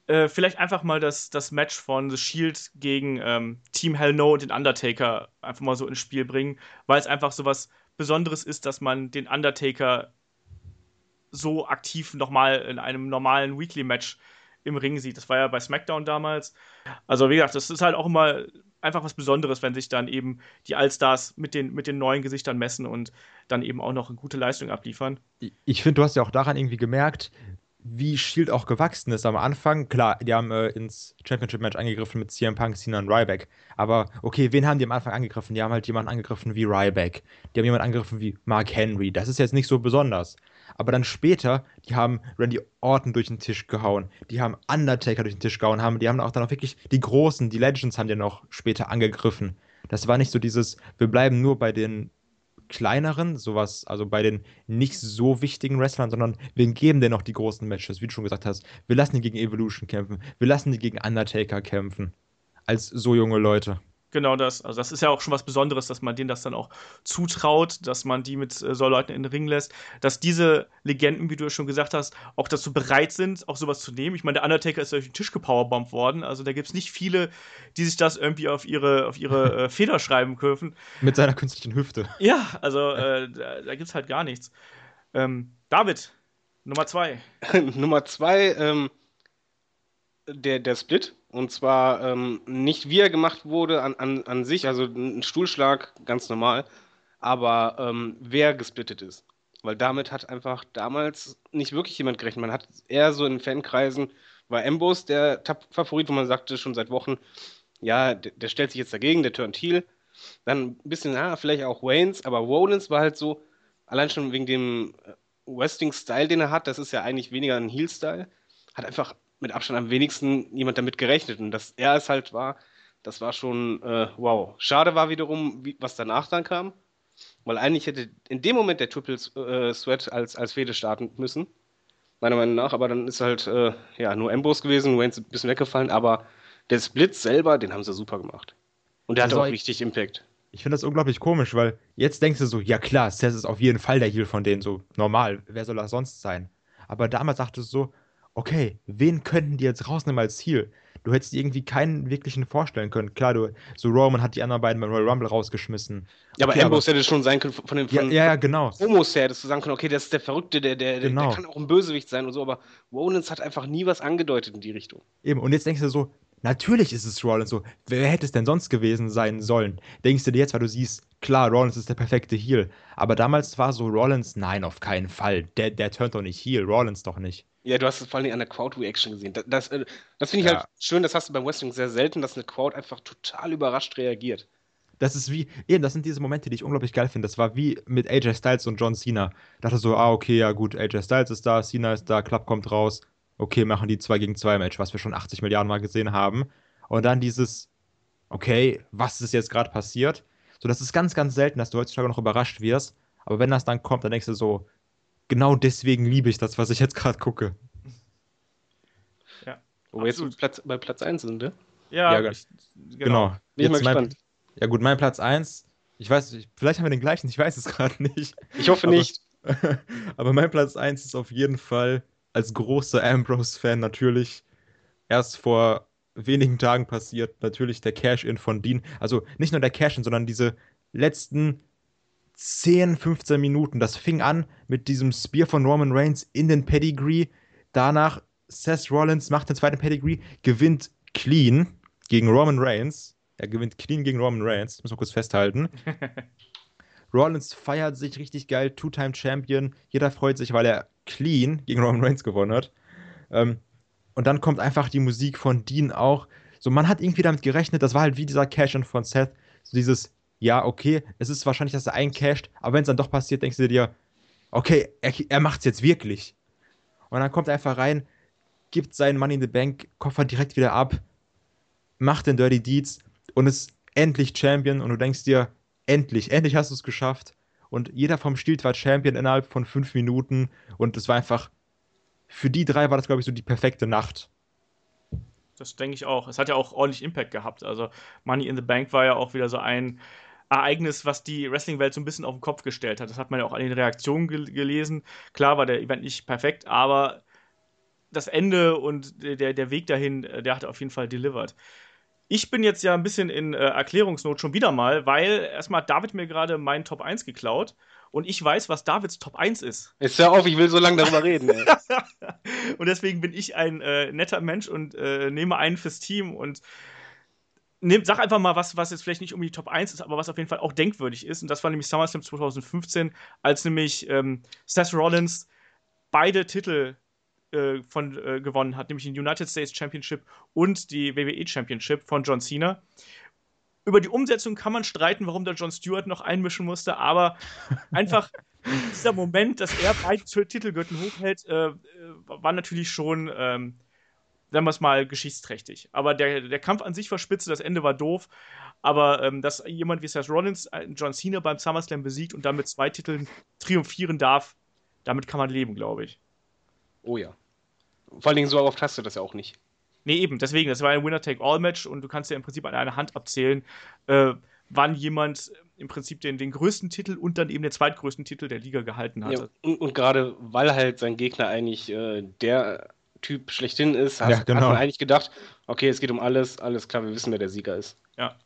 äh, vielleicht einfach mal das, das Match von The Shield gegen ähm, Team Hell No und den Undertaker einfach mal so ins Spiel bringen, weil es einfach so was Besonderes ist, dass man den Undertaker so aktiv nochmal in einem normalen Weekly-Match im Ring sieht. Das war ja bei SmackDown damals. Also, wie gesagt, das ist halt auch immer einfach was Besonderes, wenn sich dann eben die Allstars mit den, mit den neuen Gesichtern messen und dann eben auch noch eine gute Leistung abliefern.
Ich finde, du hast ja auch daran irgendwie gemerkt, wie Shield auch gewachsen ist am Anfang. Klar, die haben äh, ins Championship-Match angegriffen mit CM Punk, Cena und Ryback. Aber okay, wen haben die am Anfang angegriffen? Die haben halt jemanden angegriffen wie Ryback. Die haben jemanden angegriffen wie Mark Henry. Das ist jetzt nicht so besonders. Aber dann später, die haben Randy Orton durch den Tisch gehauen. Die haben Undertaker durch den Tisch gehauen. Haben, die haben auch dann auch wirklich die Großen, die Legends haben die noch später angegriffen. Das war nicht so dieses, wir bleiben nur bei den kleineren, sowas, also bei den nicht so wichtigen Wrestlern, sondern wir geben denen noch die großen Matches, wie du schon gesagt hast. Wir lassen die gegen Evolution kämpfen, wir lassen die gegen Undertaker kämpfen. Als so junge Leute.
Genau das. Also das ist ja auch schon was Besonderes, dass man denen das dann auch zutraut, dass man die mit äh, so Leuten in den Ring lässt, dass diese Legenden, wie du ja schon gesagt hast, auch dazu bereit sind, auch sowas zu nehmen. Ich meine, der Undertaker ist durch den Tisch gepowerbombt worden, also da gibt es nicht viele, die sich das irgendwie auf ihre, auf ihre äh, <laughs> Feder schreiben dürfen.
Mit seiner künstlichen Hüfte.
Ja, also äh, da, da gibt es halt gar nichts. Ähm, David, Nummer zwei. <laughs>
Nummer zwei, ähm, der, der Split. Und zwar ähm, nicht wie er gemacht wurde an, an, an sich, also ein Stuhlschlag, ganz normal, aber ähm, wer gesplittet ist. Weil damit hat einfach damals nicht wirklich jemand gerechnet. Man hat eher so in Fankreisen, war Embos der Favorit, wo man sagte schon seit Wochen, ja, der, der stellt sich jetzt dagegen, der turnt heel. Dann ein bisschen, ja, vielleicht auch Waynes, aber Rollins war halt so, allein schon wegen dem äh, Wrestling-Style, den er hat, das ist ja eigentlich weniger ein Heel-Style, hat einfach mit Abstand am wenigsten jemand damit gerechnet. Und dass er es halt war, das war schon äh, wow. Schade war wiederum, wie, was danach dann kam. Weil eigentlich hätte in dem Moment der Triple äh, Sweat als, als Fehde starten müssen. Meiner Meinung nach. Aber dann ist halt äh, ja, nur Embos gewesen. Wayne ist ein bisschen weggefallen. Aber der Split selber, den haben sie super gemacht. Und der also hatte auch richtig Impact.
Ich finde das unglaublich komisch, weil jetzt denkst du so, ja klar, Seth ist auf jeden Fall der Heal von denen, so normal, wer soll das sonst sein? Aber damals dachtest du so, okay, wen könnten die jetzt rausnehmen als Ziel? Du hättest irgendwie keinen wirklichen vorstellen können. Klar, du, so Roman hat die anderen beiden beim Royal Rumble rausgeschmissen.
Ja, aber okay, Ambrose hätte schon sein können von dem
von, ja, ja, genau.
Homos her, hättest du sagen können, okay, das ist der Verrückte, der, der,
genau.
der kann auch ein Bösewicht sein und so, aber Rollins hat einfach nie was angedeutet in die Richtung.
Eben, und jetzt denkst du so, Natürlich ist es Rollins so. Wer hätte es denn sonst gewesen sein sollen? Denkst du dir jetzt, weil du siehst, klar, Rollins ist der perfekte Heel. Aber damals war so Rollins, nein, auf keinen Fall. Der, der turnt doch nicht Heel, Rollins doch nicht.
Ja, du hast es vor allem an der Crowd-Reaction gesehen. Das, das, äh, das finde ich ja. halt schön, das hast du beim Wrestling sehr selten, dass eine Crowd einfach total überrascht reagiert.
Das ist wie, eben, das sind diese Momente, die ich unglaublich geil finde. Das war wie mit AJ Styles und John Cena. Ich dachte so, ah, okay, ja gut, AJ Styles ist da, Cena ist da, Club kommt raus, okay, machen die 2 gegen 2 Match, was wir schon 80 Milliarden Mal gesehen haben. Und dann dieses, okay, was ist jetzt gerade passiert? So, das ist ganz, ganz selten, dass du heutzutage noch überrascht wirst. Aber wenn das dann kommt, dann denkst du so, genau deswegen liebe ich das, was ich jetzt gerade gucke.
Ja. Wo wir jetzt Platz, bei Platz 1 sind, ne?
Ja, ja ich, genau. genau.
Bin ich mal gespannt.
Mein, ja, gut, mein Platz 1. Ich weiß, vielleicht haben wir den gleichen, ich weiß es gerade nicht.
Ich hoffe aber, nicht. <laughs>
aber mein Platz 1 ist auf jeden Fall als großer Ambrose-Fan natürlich erst vor wenigen Tagen passiert. Natürlich der Cash-In von Dean. Also nicht nur der Cash-In, sondern diese letzten 10, 15 Minuten. Das fing an mit diesem Spear von Roman Reigns in den Pedigree. Danach Seth Rollins macht den zweiten Pedigree, gewinnt clean gegen Roman Reigns. Er gewinnt clean gegen Roman Reigns. Muss man kurz festhalten. <laughs> Rollins feiert sich richtig geil, Two-Time-Champion. Jeder freut sich, weil er clean gegen Roman Reigns gewonnen hat. Ähm, und dann kommt einfach die Musik von Dean auch. So, man hat irgendwie damit gerechnet, das war halt wie dieser Cash-In von Seth. So dieses, ja, okay, es ist wahrscheinlich, dass er eincasht, aber wenn es dann doch passiert, denkst du dir, okay, er, er es jetzt wirklich. Und dann kommt er einfach rein, gibt seinen Money in the Bank Koffer direkt wieder ab, macht den Dirty Deeds und ist endlich Champion und du denkst dir, endlich, endlich hast du es geschafft. Und jeder vom Stilt war Champion innerhalb von fünf Minuten und es war einfach, für die drei war das, glaube ich, so die perfekte Nacht.
Das denke ich auch. Es hat ja auch ordentlich Impact gehabt. Also Money in the Bank war ja auch wieder so ein Ereignis, was die Wrestling-Welt so ein bisschen auf den Kopf gestellt hat. Das hat man ja auch an den Reaktionen gel gelesen. Klar war der Event nicht perfekt, aber das Ende und der, der Weg dahin, äh, der hat auf jeden Fall delivered. Ich bin jetzt ja ein bisschen in äh, Erklärungsnot schon wieder mal, weil erstmal hat David mir gerade meinen Top 1 geklaut und ich weiß, was Davids Top 1 ist.
Jetzt hör auf, ich will so lange darüber reden. <laughs>
und deswegen bin ich ein äh, netter Mensch und äh, nehme einen fürs Team und nehm, sag einfach mal was, was jetzt vielleicht nicht um die Top 1 ist, aber was auf jeden Fall auch denkwürdig ist. Und das war nämlich SummerSlam 2015, als nämlich ähm, Seth Rollins beide Titel äh, von, äh, gewonnen hat, nämlich den United States Championship und die WWE Championship von John Cena. Über die Umsetzung kann man streiten, warum da John Stewart noch einmischen musste, aber <laughs> einfach dieser Moment, dass er beide Titelgürtel hochhält, äh, äh, war natürlich schon, ähm, sagen wir es mal, geschichtsträchtig. Aber der, der Kampf an sich war spitze, das Ende war doof. Aber ähm, dass jemand wie Seth Rollins äh, John Cena beim SummerSlam besiegt und dann mit zwei Titeln triumphieren darf, damit kann man leben, glaube ich.
Oh ja. Vor allen Dingen so oft hast du das ja auch nicht.
Nee, eben, deswegen, das war ein Winner-Take-All-Match und du kannst ja im Prinzip an einer Hand abzählen, äh, wann jemand im Prinzip den, den größten Titel und dann eben den zweitgrößten Titel der Liga gehalten hat. Ja,
und, und gerade weil halt sein Gegner eigentlich äh, der Typ schlechthin ist, hast, ja, genau. hat man eigentlich gedacht, okay, es geht um alles, alles klar, wir wissen, wer der Sieger ist.
Ja.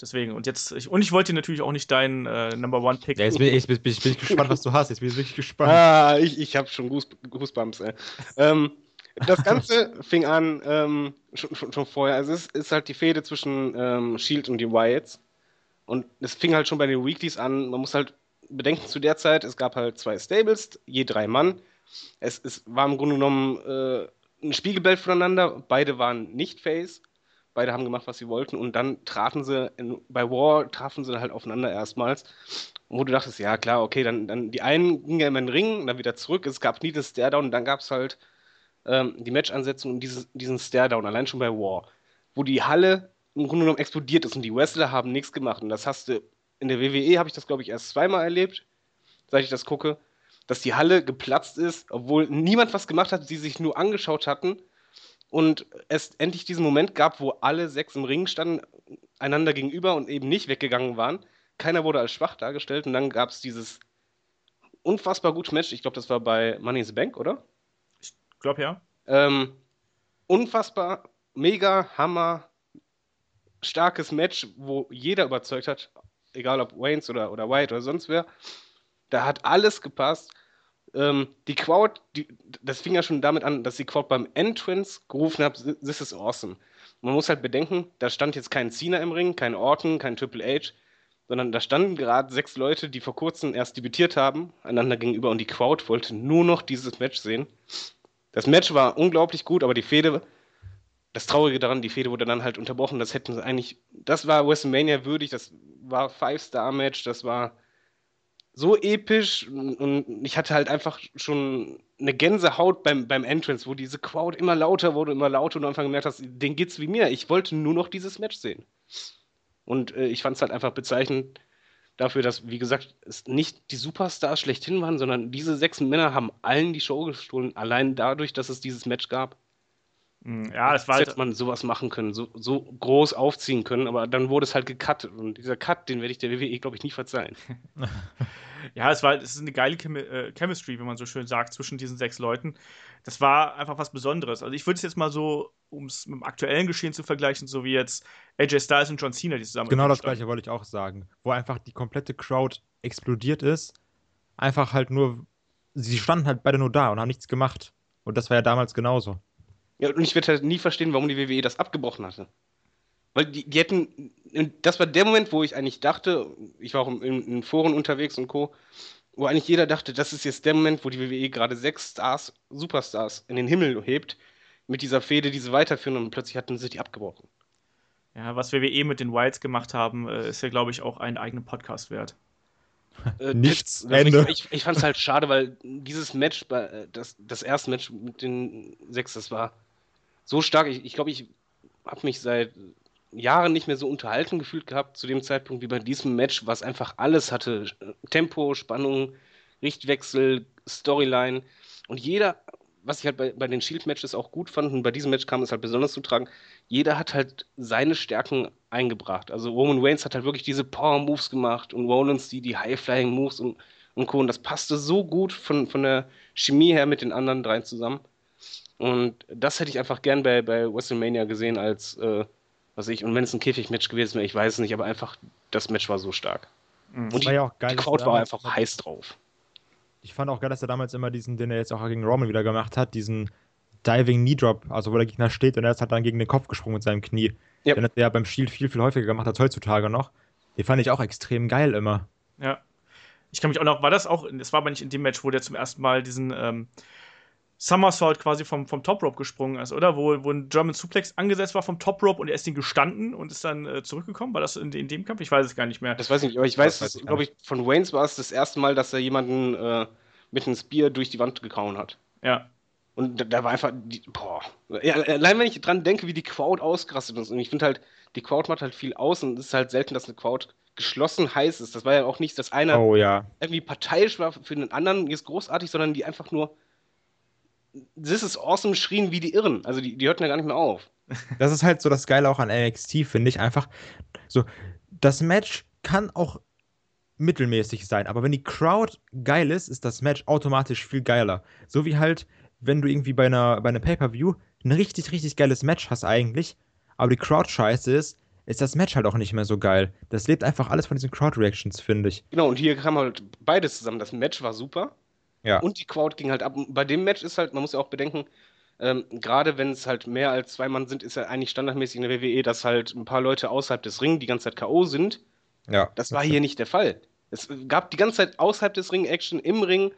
Deswegen, und jetzt, ich, und ich wollte natürlich auch nicht deinen äh, Number One Pick.
Ja, jetzt bin, jetzt bin, bin, bin, ich gespannt, was du hast. Jetzt bin ich wirklich gespannt.
Ah, ich, ich habe schon Goosebumps, ey. ähm, das Ganze <laughs> fing an ähm, schon, schon, schon, vorher. Also es ist halt die Fehde zwischen ähm, Shield und den Wyatts. Und es fing halt schon bei den Weeklies an. Man muss halt bedenken, zu der Zeit, es gab halt zwei Stables, je drei Mann. Es, es war im Grunde genommen äh, ein Spiegelbild voneinander. Beide waren nicht Face. Beide haben gemacht, was sie wollten. Und dann trafen sie, in, bei War trafen sie halt aufeinander erstmals. wo du dachtest, ja klar, okay, dann, dann die einen gingen ja in den Ring, dann wieder zurück. Es gab nie das Stare-Down. Und dann gab es halt ähm, die Match-Ansetzung und dieses, diesen Stare-Down, allein schon bei War. Wo die Halle im Grunde genommen explodiert ist und die Wrestler haben nichts gemacht. Und das hast du in der WWE, habe ich das glaube ich erst zweimal erlebt, seit ich das gucke, dass die Halle geplatzt ist, obwohl niemand was gemacht hat, sie sich nur angeschaut hatten und es endlich diesen Moment gab, wo alle sechs im Ring standen, einander gegenüber und eben nicht weggegangen waren. Keiner wurde als schwach dargestellt und dann gab es dieses unfassbar gute Match. Ich glaube, das war bei Money in the Bank, oder?
Ich glaube ja.
Ähm, unfassbar, mega, hammer, starkes Match, wo jeder überzeugt hat, egal ob Waynes oder, oder White oder sonst wer. Da hat alles gepasst. Ähm, die Crowd, die, das fing ja schon damit an, dass die Crowd beim Entrance gerufen hat, this is awesome. man muss halt bedenken, da stand jetzt kein Cena im Ring, kein Orton, kein Triple H, sondern da standen gerade sechs Leute, die vor kurzem erst debütiert haben, einander gegenüber und die Crowd wollte nur noch dieses Match sehen. Das Match war unglaublich gut, aber die Fehde, das Traurige daran, die Fehde wurde dann halt unterbrochen. Das hätten sie eigentlich, das war WrestleMania würdig, das war Five-Star-Match, das war so episch und ich hatte halt einfach schon eine Gänsehaut beim, beim Entrance, wo diese Crowd immer lauter wurde, immer lauter und du einfach gemerkt hast, denen geht's wie mir. Ich wollte nur noch dieses Match sehen. Und äh, ich fand es halt einfach bezeichnend dafür, dass, wie gesagt, es nicht die Superstars schlechthin waren, sondern diese sechs Männer haben allen die Show gestohlen, allein dadurch, dass es dieses Match gab.
Hm, ja, das war halt.
Hätte man sowas machen können, so, so groß aufziehen können, aber dann wurde es halt gecuttet. Und dieser Cut, den werde ich der WWE, glaube ich, nie verzeihen. <laughs>
ja, es war, es ist eine geile Chemi äh, Chemistry, wie man so schön sagt, zwischen diesen sechs Leuten. Das war einfach was Besonderes. Also ich würde es jetzt mal so, um es mit dem aktuellen Geschehen zu vergleichen, so wie jetzt AJ Styles und John Cena, die zusammen.
Genau das gleiche wollte ich auch sagen. Wo einfach die komplette Crowd explodiert ist. Einfach halt nur, sie standen halt beide nur da und haben nichts gemacht. Und das war ja damals genauso.
Ja, und ich werde halt nie verstehen, warum die WWE das abgebrochen hatte. Weil die, die hätten, das war der Moment, wo ich eigentlich dachte, ich war auch in, in Foren unterwegs und Co., wo eigentlich jeder dachte, das ist jetzt der Moment, wo die WWE gerade sechs Stars, Superstars in den Himmel hebt, mit dieser Fehde, die sie weiterführen und plötzlich hatten sie die abgebrochen.
Ja, was WWE mit den Wilds gemacht haben, äh, ist ja, glaube ich, auch einen eigenen Podcast wert.
Äh, <laughs> Nichts.
Das, Ende. Ich, ich fand es halt schade, weil dieses Match, äh, das, das erste Match mit den sechs, das war so stark. Ich glaube, ich, glaub, ich habe mich seit Jahren nicht mehr so unterhalten gefühlt gehabt zu dem Zeitpunkt wie bei diesem Match, was einfach alles hatte. Tempo, Spannung, Richtwechsel, Storyline. Und jeder, was ich halt bei, bei den Shield-Matches auch gut fand, und bei diesem Match kam es halt besonders zu tragen, jeder hat halt seine Stärken eingebracht. Also Roman Reigns hat halt wirklich diese Power-Moves gemacht und Rollins die, die High-Flying-Moves und, und Co. Und das passte so gut von, von der Chemie her mit den anderen dreien zusammen. Und das hätte ich einfach gern bei, bei WrestleMania gesehen als, äh, was ich, und wenn es ein Käfig-Match gewesen wäre, ich weiß es nicht, aber einfach, das Match war so stark.
Mhm. Und die, ja geil,
die Crowd war einfach heiß drauf.
Ich fand auch geil, dass er damals immer diesen, den er jetzt auch gegen Roman wieder gemacht hat, diesen Diving Knee Drop, also wo der Gegner steht und er ist halt dann gegen den Kopf gesprungen mit seinem Knie. Yep. Den hat er ja beim Shield viel, viel häufiger gemacht als heutzutage noch. Den fand ich auch extrem geil immer.
Ja. Ich kann mich auch noch, war das auch, das war aber nicht in dem Match, wo der zum ersten Mal diesen, ähm, Somersault quasi vom, vom Top Rope gesprungen ist, oder? Wo, wo ein German Suplex angesetzt war vom Top Rope und er ist den gestanden und ist dann äh, zurückgekommen. War das in, in, dem Kampf? Ich weiß es gar nicht mehr.
Das weiß ich nicht, aber ich weiß, weiß glaube ich, von Waynes war es das erste Mal, dass er jemanden äh, mit einem Spear durch die Wand gekauen hat.
Ja.
Und da, da war einfach, die, boah. Ja, allein wenn ich dran denke, wie die Crowd ausgerastet ist. Und ich finde halt, die Crowd macht halt viel aus und es ist halt selten, dass eine Crowd geschlossen heiß ist. Das war ja auch nicht, dass einer
oh, ja.
irgendwie parteiisch war für den anderen, ist großartig, sondern die einfach nur This is awesome schrien wie die Irren. Also die, die hörten ja gar nicht mehr auf. <laughs>
Das ist halt so das Geile auch an NXT, finde ich. Einfach so, das Match kann auch mittelmäßig sein, aber wenn die Crowd geil ist, ist das Match automatisch viel geiler. So wie halt, wenn du irgendwie bei einer, bei einer Pay-Per-View ein richtig, richtig geiles Match hast eigentlich, aber die Crowd scheiße ist, ist das Match halt auch nicht mehr so geil. Das lebt einfach alles von diesen Crowd-Reactions, finde ich.
Genau, und hier kam halt beides zusammen. Das Match war super,
ja.
Und die Crowd ging halt ab. Bei dem Match ist halt, man muss ja auch bedenken, ähm, gerade wenn es halt mehr als zwei Mann sind, ist ja eigentlich standardmäßig in der WWE, dass halt ein paar Leute außerhalb des Ring die ganze Zeit K.O. sind.
Ja.
Das war hier nicht der Fall. Es gab die ganze Zeit außerhalb des Ring Action im Ring.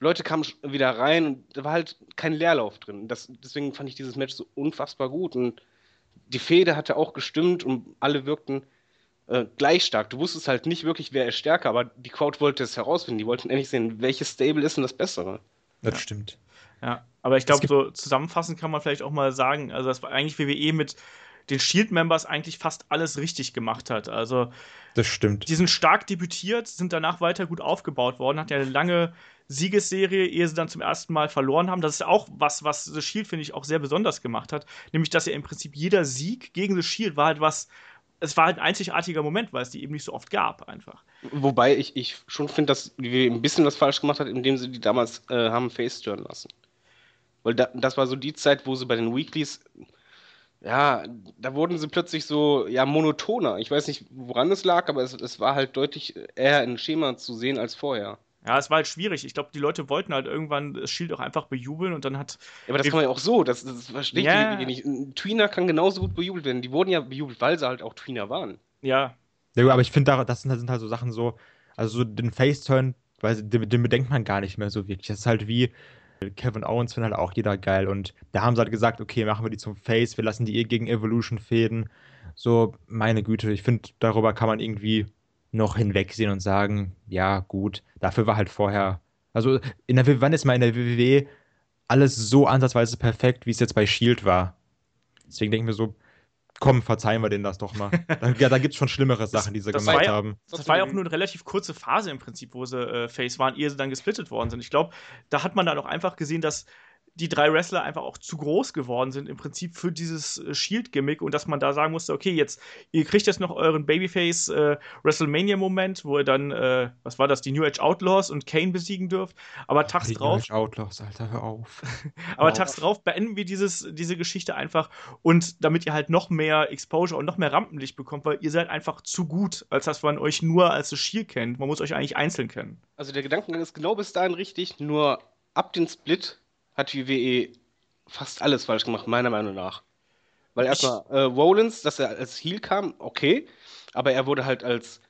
Leute kamen wieder rein und da war halt kein Leerlauf drin. Das, deswegen fand ich dieses Match so unfassbar gut. Und die Fehde hatte auch gestimmt und alle wirkten äh, gleich stark. Du wusstest halt nicht wirklich, wer ist stärker, aber die Crowd wollte es herausfinden. Die wollten endlich sehen, welches Stable ist denn das Bessere.
Das
ja.
stimmt.
Ja, aber ich glaube, so zusammenfassend kann man vielleicht auch mal sagen, also das war eigentlich WWE mit den Shield-Members eigentlich fast alles richtig gemacht hat. Also
das stimmt.
Die sind stark debütiert, sind danach weiter gut aufgebaut worden, hat ja eine lange Siegesserie, ehe sie dann zum ersten Mal verloren haben. Das ist auch was, was The Shield, finde ich, auch sehr besonders gemacht hat. Nämlich, dass ja im Prinzip jeder Sieg gegen The Shield war halt was, es war halt ein einzigartiger Moment, weil es die eben nicht so oft gab, einfach.
Wobei ich, ich schon finde, dass wir ein bisschen was falsch gemacht hat, indem sie die damals äh, haben face lassen. Weil da, das war so die Zeit, wo sie bei den Weeklies, ja, da wurden sie plötzlich so, ja, monotoner. Ich weiß nicht, woran es lag, aber es, es war halt deutlich eher in Schema zu sehen als vorher.
Ja, es war halt schwierig. Ich glaube, die Leute wollten halt irgendwann das Shield auch einfach bejubeln und dann hat.
Ja, aber das kann man ja auch so. Das, das verstehe ich
Ja.
die nicht. Ein Tweener kann genauso gut bejubelt werden. Die wurden ja bejubelt, weil sie halt auch Tweener waren.
Ja,
Ja, gut, aber ich finde, da- das sind, halt- sind halt so Sachen so, also so den Face-Turn, weil den, den bedenkt man gar nicht mehr so wirklich. Das ist halt wie Kevin Owens findet halt auch jeder geil und da haben sie halt gesagt, okay, machen wir die zum Face, wir lassen die eh gegen Evolution fäden. So, meine Güte, ich finde, darüber kann man irgendwie noch hinwegsehen und sagen, ja, gut, dafür war halt vorher, also in der, wann ist mal in der WWE alles so ansatzweise perfekt, wie es jetzt bei Shield war? Deswegen denken wir so, komm, verzeihen wir denen das doch mal. <laughs> Da, ja, da gibt es schon schlimmere Sachen, die sie
das
gemacht
war ja-
haben.
das war ja auch nur eine relativ kurze Phase im Prinzip, wo sie äh, Face waren, ehe sie dann gesplittet worden sind. Ich glaube, da hat man dann auch einfach gesehen, dass die drei Wrestler einfach auch zu groß geworden sind, im Prinzip für dieses äh, Shield-Gimmick und dass man da sagen musste, okay, jetzt, ihr kriegt jetzt noch euren Babyface äh, WrestleMania-Moment, wo ihr dann, äh, was war das, die New Age Outlaws und Kane besiegen dürft. Aber tags
Die
drauf,
Irish Outlaws, Alter, hör auf. <laughs>
aber
Oh.
tags drauf beenden wir dieses, diese Geschichte einfach und damit ihr halt noch mehr Exposure und noch mehr Rampenlicht bekommt, weil ihr seid einfach zu gut, als dass man euch nur als das Shield kennt. Man muss euch eigentlich einzeln kennen.
Also der Gedankengang ist genau bis dahin richtig, nur ab dem Split hat die WWE fast alles falsch gemacht, meiner Meinung nach. Weil erstmal äh, Rollins, dass er als Heel kam, okay, aber er wurde halt als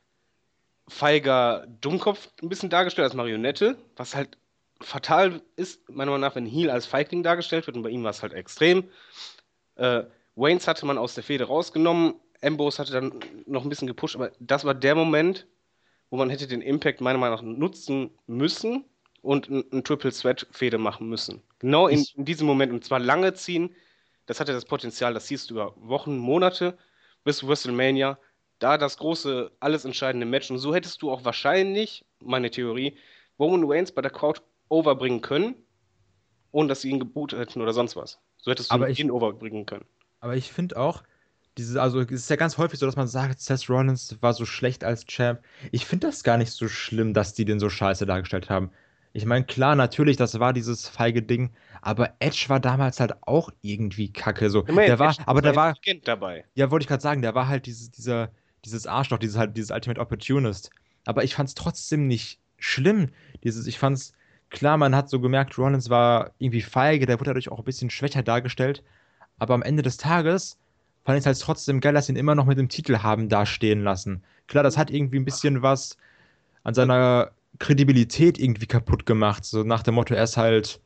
feiger Dummkopf ein bisschen dargestellt, als Marionette, was halt fatal ist, meiner Meinung nach, wenn Heel als Feigling dargestellt wird. Und bei ihm war es halt extrem. Äh, Waynes hatte man aus der Fehde rausgenommen, Ambrose hatte dann noch ein bisschen gepusht, aber das war der Moment, wo man hätte den Impact meiner Meinung nach nutzen müssen und ein, ein Triple Threat Fehde machen müssen. Genau in, in diesem Moment und zwar lange ziehen. Das hatte das Potenzial, das siehst du über Wochen, Monate bis WrestleMania. Da das große, alles entscheidende Match. Und so hättest du auch wahrscheinlich, meine Theorie, Roman Reigns bei der Crowd overbringen können, ohne dass sie ihn gebootet hätten oder sonst was. So hättest du
Aber ich-
ihn overbringen können.
Aber ich finde auch, diese, also es ist ja ganz häufig so, dass man sagt, Seth Rollins war so schlecht als Champ. Ich finde das gar nicht so schlimm, dass die den so scheiße dargestellt haben. Ich meine, klar, natürlich, das war dieses feige Ding, aber Edge war damals halt auch irgendwie kacke. So.
Immerhin,
Der war,
Edge
aber der war,
Agent dabei.
ja, wollte ich gerade sagen, der war halt dieses, dieser, dieses Arschloch, dieses halt, dieses Ultimate Opportunist. Aber ich fand's trotzdem nicht schlimm. Dieses, ich fand's, klar, man hat so gemerkt, Rollins war irgendwie feige, der wurde dadurch auch ein bisschen schwächer dargestellt. Aber am Ende des Tages fand ich es halt trotzdem geil, dass sie ihn immer noch mit dem Titel haben dastehen lassen. Klar, das hat irgendwie ein bisschen was an seiner Kredibilität irgendwie kaputt gemacht. So nach dem Motto, er ist halt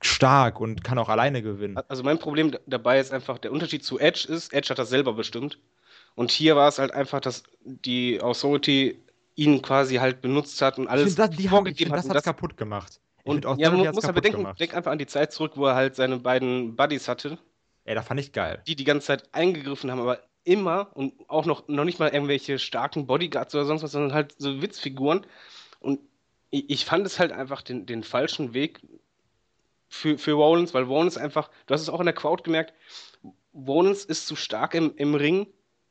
stark und kann auch alleine gewinnen.
Also mein Problem dabei ist einfach, der Unterschied zu Edge ist, Edge hat das selber bestimmt. Und hier war es halt einfach, dass die Authority ihn quasi halt benutzt hat und alles
das, die
vorgegeben hat.
das hat's
das,
kaputt gemacht. Ich
und ja, man muss aber denken,
gemacht.
denk einfach an die Zeit zurück, wo er halt seine beiden Buddies hatte,
Ey, da fand ich geil.
die die ganze Zeit eingegriffen haben, aber immer und auch noch, noch nicht mal irgendwelche starken Bodyguards oder sonst was, sondern halt so Witzfiguren. Und ich, ich fand es halt einfach den, den falschen Weg für, für Rollins, weil Rollins einfach, du hast es auch in der Crowd gemerkt, Rollins ist zu stark im, im Ring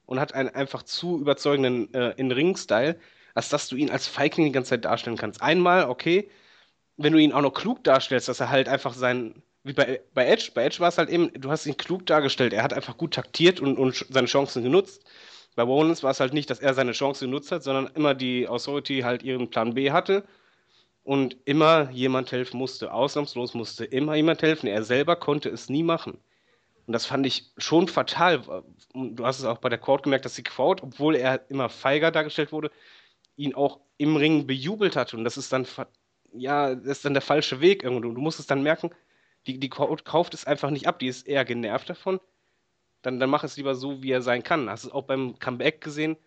und hat einen einfach zu überzeugenden äh, In-Ring-Style, als dass du ihn als Feigling die ganze Zeit darstellen kannst. Einmal, okay, wenn du ihn auch noch klug darstellst, dass er halt einfach sein, wie bei, bei Edge, bei Edge war es halt eben, du hast ihn klug dargestellt, er hat einfach gut taktiert und, und seine Chancen genutzt. Bei Rollins war es halt nicht, dass er seine Chance genutzt hat, sondern immer die Authority halt ihren Plan B hatte und immer jemand helfen musste. Ausnahmslos musste immer jemand helfen. Er selber konnte es nie machen. Und das fand ich schon fatal. Du hast es auch bei der Crowd gemerkt, dass die Crowd, obwohl er immer feiger dargestellt wurde, ihn auch im Ring bejubelt hat. Und das ist dann, ja, das ist dann der falsche Weg irgendwo. Du musst es dann merken, die, die kauft es einfach nicht ab. Die ist eher genervt davon. Dann, dann mach es lieber so, wie er sein kann. Hast du auch beim Comeback gesehen,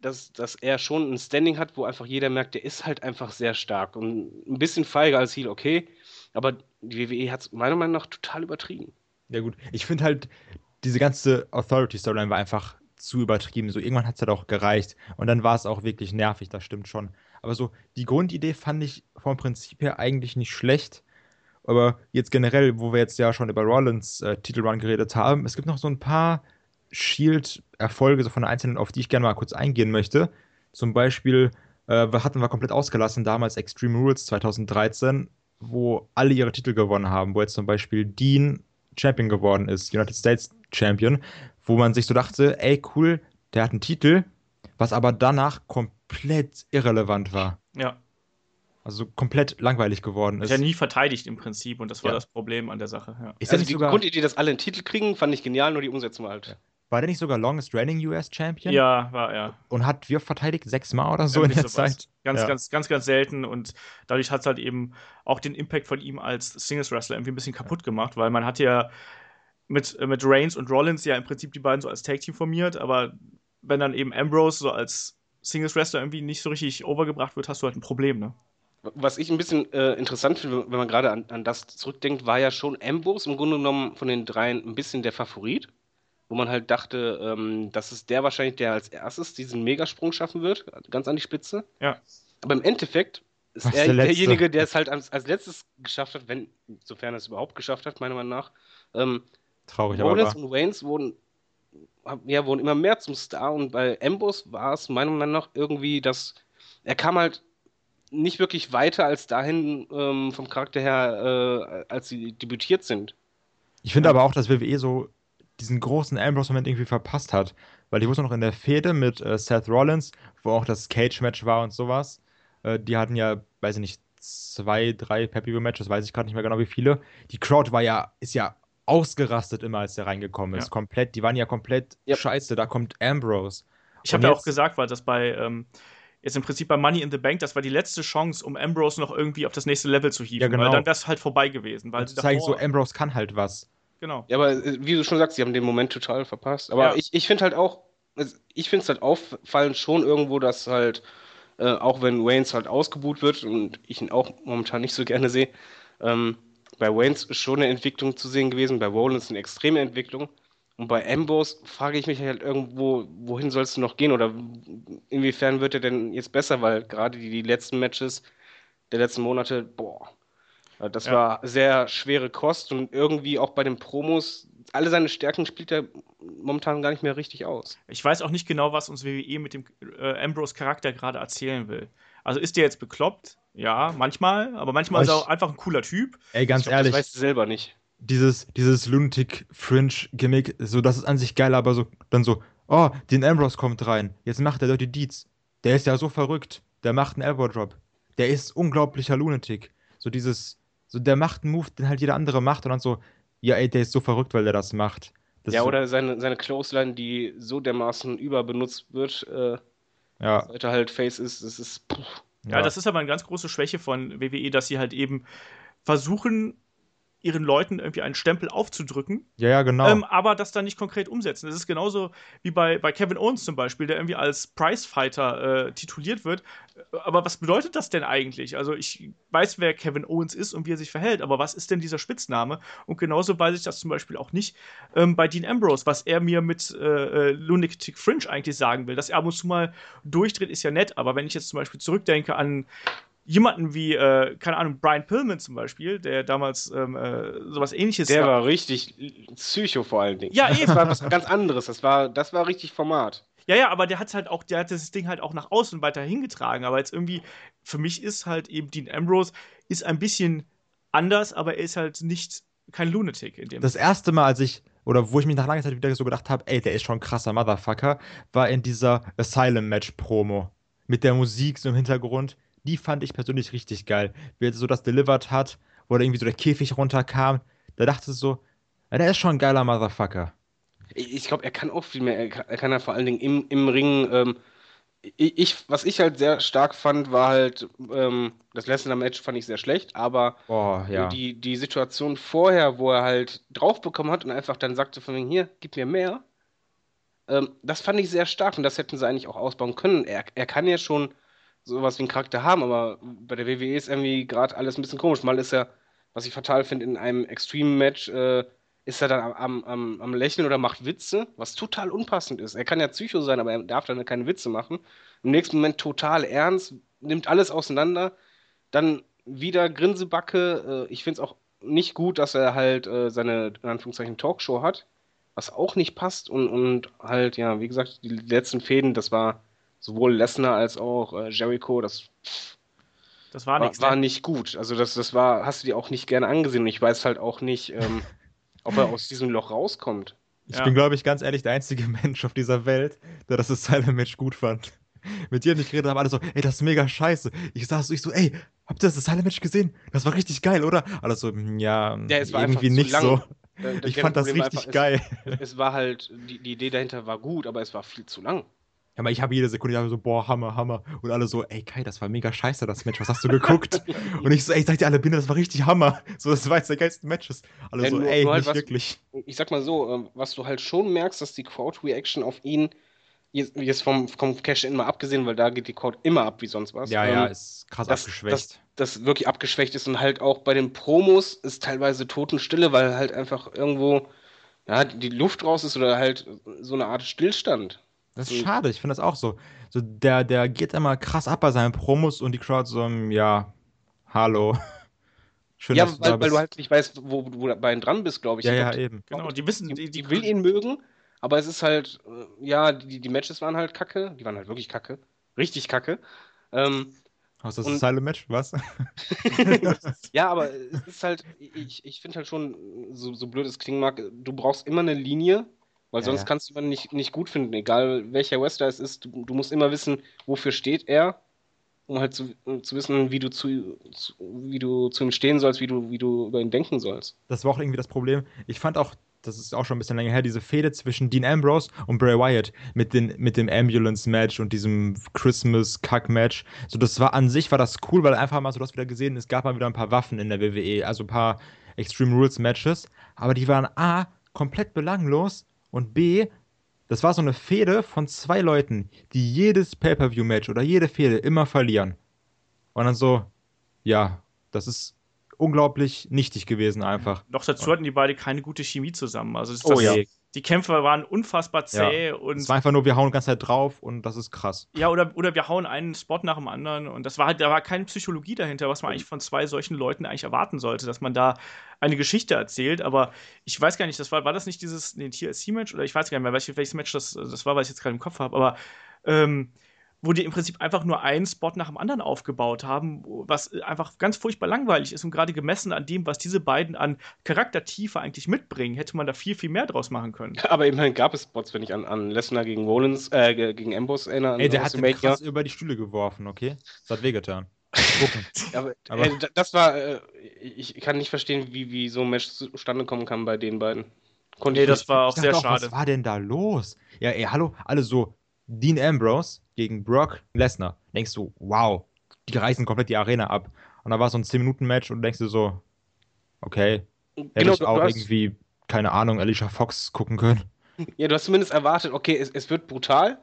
dass, dass er schon ein Standing hat, wo einfach jeder merkt, der ist halt einfach sehr stark. Und ein bisschen feiger als Heel, okay. Aber die WWE hat es meiner Meinung nach total übertrieben.
Ja, gut. Ich finde halt, diese ganze Authority-Storyline war einfach zu übertrieben. So, irgendwann hat es halt auch gereicht. Und dann war es auch wirklich nervig, das stimmt schon. Aber so, die Grundidee fand ich vom Prinzip her eigentlich nicht schlecht. Aber jetzt generell, wo wir jetzt ja schon über Rollins äh, Titelrun geredet haben, es gibt noch so ein paar Shield-Erfolge so von Einzelnen, auf die ich gerne mal kurz eingehen möchte. Zum Beispiel äh, hatten wir komplett ausgelassen, damals Extreme Rules 2013, wo alle ihre Titel gewonnen haben, wo jetzt zum Beispiel Dean Champion geworden ist, United States Champion, wo man sich so dachte, ey cool, der hat einen Titel, was aber danach komplett irrelevant war.
Ja.
Also komplett langweilig geworden
Ist
ist.
ja nie verteidigt im Prinzip und das war
Ja.
das Problem an der Sache. Ja.
Ist
Also die
sogar,
Grundidee, dass alle einen Titel kriegen, fand ich genial, nur die Umsetzung halt.
war der nicht sogar Longest Reigning US Champion?
Ja, war er.
Und hat wir verteidigt sechsmal oder so in
Irgendwie
der
sowas.
Zeit?
Ganz,
Ja.
ganz, ganz, ganz selten und dadurch hat es halt eben auch den Impact von ihm als Singles-Wrestler irgendwie ein bisschen kaputt gemacht, weil man hat ja mit, äh, mit Reigns und Rollins ja im Prinzip die beiden so als Tag-Team formiert, aber wenn dann eben Ambrose so als Singles-Wrestler irgendwie nicht so richtig overgebracht wird, hast du halt ein Problem, ne?
Was ich ein bisschen äh, interessant finde, wenn man gerade an, an das zurückdenkt, war ja schon Ambrose im Grunde genommen von den dreien ein bisschen der Favorit. Wo man halt dachte, ähm, das ist der wahrscheinlich, der als erstes diesen Megasprung schaffen wird, ganz an die Spitze.
Ja.
Aber im Endeffekt ist
Was
er
der
derjenige, der es halt als, als letztes geschafft hat, wenn, sofern er es überhaupt geschafft hat, meiner Meinung nach. Ähm,
Traurig, aber
Rollins und Waynes wurden, ja, wurden immer mehr zum Star und bei Ambrose war es meiner Meinung nach irgendwie, dass er kam halt nicht wirklich weiter als dahin ähm, vom Charakter her, äh, als sie debütiert sind.
Ich finde aber auch, dass WWE so diesen großen Ambrose-Moment irgendwie verpasst hat. Weil ich wusste noch in der Fehde mit äh, Seth Rollins, wo auch das Cage-Match war und sowas. Äh, die hatten ja, weiß ich nicht, zwei, drei Pay-Per-View-Matches, weiß ich gerade nicht mehr genau wie viele. Die Crowd war ja, ist ja ausgerastet immer, als der reingekommen ist.
Ja.
Komplett, die waren ja komplett
Ja.
scheiße, da kommt Ambrose.
Ich habe ja auch gesagt, weil das bei ähm, jetzt im Prinzip bei Money in the Bank, das war die letzte Chance, um Ambrose noch irgendwie auf das nächste Level zu hieven,
Ja, genau.
weil dann wäre es halt vorbei gewesen. Weil
zu zeigen, so Ambrose kann halt was.
genau.
Ja, aber äh, wie du schon sagst, sie haben den Moment total verpasst. Aber
Ja.
ich, ich finde halt auch, also ich finde es halt auffallend schon irgendwo, dass halt, äh, auch wenn Waynes halt ausgebuht wird und ich ihn auch momentan nicht so gerne sehe, ähm, bei Waynes ist schon eine Entwicklung zu sehen gewesen, bei Rollins eine extreme Entwicklung. Und bei Ambrose frage ich mich halt irgendwo, wohin sollst du noch gehen oder inwiefern wird er denn jetzt besser, weil gerade die, die letzten Matches der letzten Monate, boah, äh, das
Ja.
war sehr schwere Kost und irgendwie auch bei den Promos, alle seine Stärken spielt er momentan gar nicht mehr richtig aus.
Ich weiß auch nicht genau, was uns WWE mit dem äh, Ambrose-Charakter gerade erzählen will. Also ist der jetzt bekloppt? Ja, manchmal, aber manchmal ist er
Ich-
auch einfach ein cooler Typ.
Ey, ganz
ich glaub,
ehrlich,
Das weißt du selber nicht.
Dieses, dieses Lunatic-Fringe-Gimmick, so, das ist an sich geil, aber so, dann so, oh, Dean Ambrose kommt rein, jetzt macht er Dirty Deeds. Der ist ja so verrückt, der macht einen Elbow-Drop. Der ist unglaublicher Lunatic. So dieses, so, der macht einen Move, den halt jeder andere macht und dann so, ja, ey, der ist so verrückt, weil der das macht. Das
ja, oder seine, seine Clothesline, die so dermaßen überbenutzt wird, äh,
ja,
seit er halt Face ist, das ist, puh.
Ja, das ist aber eine ganz große Schwäche von WWE, dass sie halt eben versuchen, ihren Leuten irgendwie einen Stempel aufzudrücken,
ja, ja, genau.
ähm, aber das dann nicht konkret umsetzen. Das ist genauso wie bei, bei Kevin Owens zum Beispiel, der irgendwie als Prizefighter äh, tituliert wird. Aber was bedeutet das denn eigentlich? Also ich weiß, wer Kevin Owens ist und wie er sich verhält, aber was ist denn dieser Spitzname? Und genauso weiß ich das zum Beispiel auch nicht ähm, bei Dean Ambrose, was er mir mit äh, äh, Lunatic Fringe eigentlich sagen will. Dass er ab und zu mal durchdreht, ist ja nett, aber wenn ich jetzt zum Beispiel zurückdenke an jemanden wie, äh, keine Ahnung, Brian Pillman zum Beispiel, der damals ähm, äh, sowas ähnliches
Der
war.
war richtig Psycho vor allen Dingen.
Ja,
Das
eben.
war was ganz anderes. Das war, das war richtig Format.
Ja, ja, aber der hat halt auch, der hat das Ding halt auch nach außen weiter hingetragen. Aber jetzt irgendwie, für mich ist halt eben Dean Ambrose ist ein bisschen anders, aber er ist halt nicht kein Lunatic in dem.
Das erste Mal, als ich, oder wo ich mich nach langer Zeit wieder so gedacht habe, ey, der ist schon ein krasser Motherfucker, war in dieser Asylum-Match-Promo. Mit der Musik so im Hintergrund. Die fand ich persönlich richtig geil. Wie er so das delivered hat, wo da irgendwie so der Käfig runterkam. Da dachte ich so, ja, der ist schon ein geiler Motherfucker.
Ich glaube, er kann auch viel mehr. Er kann, er kann ja vor allen Dingen im, im Ring. Ähm, ich, was ich halt sehr stark fand, war halt, ähm, das Lesnar-Match fand ich sehr schlecht, aber
Boah, ja.
die, die Situation vorher, wo er halt drauf bekommen hat und einfach dann sagte von wegen, hier, gib mir mehr, ähm, das fand ich sehr stark und das hätten sie eigentlich auch ausbauen können. Er, er kann ja schon sowas wie einen Charakter haben, aber bei der WWE ist irgendwie gerade alles ein bisschen komisch. Mal ist er, was ich fatal finde, in einem Extreme-Match, äh, ist er dann am, am, am, Lächeln oder macht Witze, was total unpassend ist. Er kann ja Psycho sein, aber er darf dann keine Witze machen. Im nächsten Moment total ernst, nimmt alles auseinander, dann wieder Grinsebacke. Äh, ich finde es auch nicht gut, dass er halt äh, seine, in Anführungszeichen, Talkshow hat, was auch nicht passt und, und halt, ja, wie gesagt, die letzten Fäden, das war sowohl Lesnar als auch äh, Jericho, das
das war
war,
nichts.
war
ne?
nicht gut. Also das, das war, hast du dir auch nicht gerne angesehen. Und ich weiß halt auch nicht, ähm, <laughs> ob er aus diesem Loch rauskommt.
Ich
Ja.
bin, glaube ich, ganz ehrlich der einzige <laughs> Mensch auf dieser Welt, der das Asylum-Match gut fand. mit dir nicht geredet haben, alle so, ey, das ist mega scheiße. Ich saß so, ich so, ey, habt ihr das Silent Match gesehen? Das war richtig geil, oder? Alle so, "Hm, ja,
Ja, es war
irgendwie
einfach zu
nicht
lang.
so.
Äh,
Ich fand das
Problem
richtig
einfach,
geil.
Es, <laughs> es war halt, die, die Idee dahinter war gut, aber es war viel zu lang.
Aber ich habe jede Sekunde so, boah, Hammer, Hammer. Und alle so, ey, Kai, das war mega scheiße, das Match. Was hast du geguckt? <laughs> Und ich so, ey, seid ihr alle Binder, das war richtig Hammer. So, das war jetzt der geilste Matches. Alle
Ja,
so,
nur-
ey,
nur halt
nicht
was-
wirklich.
Ich sag mal so, ähm, was du halt schon merkst, dass die Crowd-Reaction auf ihn, jetzt, jetzt vom, vom Cash-In mal abgesehen, weil da geht die Crowd immer ab wie sonst was.
Ja,
ähm,
ja, ist krass
das-
abgeschwächt.
das wirklich abgeschwächt ist und halt auch bei den Promos ist teilweise Totenstille, weil halt einfach irgendwo ja, die Luft raus ist oder halt so eine Art Stillstand.
Das ist
so-
schade, ich finde das auch so. So, der, der geht immer krass ab bei seinen Promos und die Crowd so, ja, hallo. <laughs> Schön,
ja,
dass du
weil, weil du halt nicht weißt, wo, wo du bei ihm dran bist, glaube ich.
ja,
Ich
ja,
glaub,
eben.
Genau, die wissen,
die,
die,
die will ihn mögen, aber es ist halt, äh, ja, die, die Matches waren halt kacke. Die waren halt wirklich kacke. Richtig kacke. Ähm,
Was ist das Silent Match? Was? <laughs>
Ja, aber es ist halt, ich, ich finde halt schon, so, so blöd es klingen mag, du brauchst immer eine Linie, weil sonst
ja.
kannst du jemanden nicht, nicht gut finden, egal welcher Wrestler es ist. Du, du musst immer wissen, wofür steht er, um halt zu, um zu wissen, wie du zu, zu, wie du zu ihm stehen sollst, wie du, wie du über ihn denken sollst.
Das war auch irgendwie das Problem. Ich fand auch, das ist auch schon ein bisschen länger her, diese Fehde zwischen Dean Ambrose und Bray Wyatt mit, den, mit dem Ambulance-Match und diesem Christmas-Kack-Match. So, das war an sich, war das cool, weil einfach mal so, du hast wieder gesehen, es gab mal wieder ein paar Waffen in der WWE, also ein paar Extreme Rules-Matches, aber die waren A, komplett belanglos und B, das war so eine Fehde von zwei Leuten, die jedes Pay-Per-View-Match oder jede Fehde immer verlieren. Und dann so, ja, das ist unglaublich nichtig gewesen einfach.
Noch dazu hatten die beide keine gute Chemie zusammen. Also das,
Oh
das,
ja.
Die Kämpfe waren unfassbar zäh und
Es war einfach nur, wir hauen die ganze Zeit drauf und das ist krass.
ja, oder, oder wir hauen einen Spot nach dem anderen und das war halt, da war keine Psychologie dahinter, was man eigentlich von zwei solchen Leuten eigentlich erwarten sollte, dass man da eine Geschichte erzählt, aber ich weiß gar nicht, das war, war das nicht dieses nee, TLC-Match oder ich weiß gar nicht mehr, welches, welches Match das, das war, was ich jetzt gerade im Kopf habe, aber ähm, wo die im Prinzip einfach nur einen Spot nach dem anderen aufgebaut haben, was einfach ganz furchtbar langweilig ist und gerade gemessen an dem, was diese beiden an Charaktertiefe eigentlich mitbringen, hätte man da viel, viel mehr draus machen können. <laughs>
Aber immerhin gab es Spots, wenn ich an, an Lesnar gegen Rollins, äh, ge- gegen Ambrose erinnere. an
Ey, der hat den krass über die Stühle geworfen, okay? Das hat wehgetan. <laughs>
Aber,
Aber-
äh, d- das war, äh, ich kann nicht verstehen, wie, wie so ein Match zustande kommen kann bei den beiden. Konnte
Nee, das
nicht.
war auch sehr
dachte
schade.
Was war denn da los? Ja, ey, hallo, alle so, Dean Ambrose gegen Brock Lesnar. Denkst du, wow, die reißen komplett die Arena ab. Und da war so ein 10-Minuten-Match und denkst du so, okay, hätte
Genau,
ich auch irgendwie, keine Ahnung, Alicia Fox gucken können.
ja, du hast zumindest erwartet, okay, es, es wird brutal,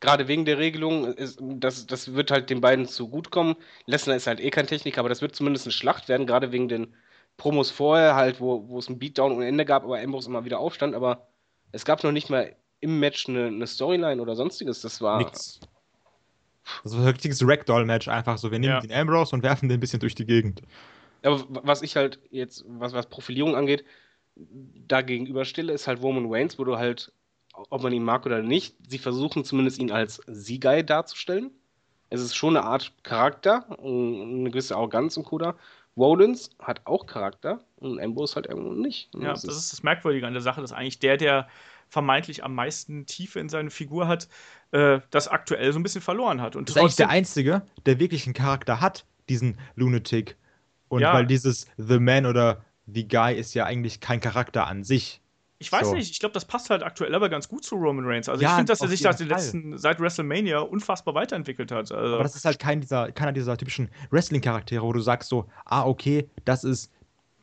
gerade wegen der Regelung, es, das, das wird halt den beiden zugutekommen. Lesnar ist halt eh kein Techniker, aber das wird zumindest eine Schlacht werden, gerade wegen den Promos vorher, halt, wo, wo es ein Beatdown ohne Ende gab, aber Ambrose immer wieder aufstand, aber es gab noch nicht mal im Match eine, eine Storyline oder sonstiges. Das war.
Nix. Das war ein richtiges Ragdoll-Match, einfach so, wir nehmen
Ja.
den Ambrose und werfen den ein bisschen durch die Gegend.
Aber was ich halt jetzt, was, was Profilierung angeht, da gegenüberstelle, ist halt Roman Reigns, wo du halt, ob man ihn mag oder nicht, sie versuchen zumindest ihn als Sieger darzustellen. Es ist schon eine Art Charakter, und eine gewisse Arroganz und Co. da. Rollins hat auch Charakter und Ambrose halt irgendwo nicht. Und
Ja, das ist das Merkwürdige an der Sache, dass eigentlich der, der vermeintlich am meisten Tiefe in seine Figur hat, äh, das aktuell so ein bisschen verloren hat. Und
Das ist eigentlich der Einzige, der wirklich einen Charakter hat, diesen Lunatic. Und
Ja.
weil dieses The Man oder The Guy ist ja eigentlich kein Charakter an sich.
ich weiß
so.
nicht, ich glaube, das passt halt aktuell aber ganz gut zu Roman Reigns. Also
Ja,
ich finde, dass er sich seit, letzten, seit WrestleMania unfassbar weiterentwickelt hat. Also,
Aber das ist halt kein dieser, keiner dieser typischen Wrestling-Charaktere, wo du sagst so, ah, okay, das ist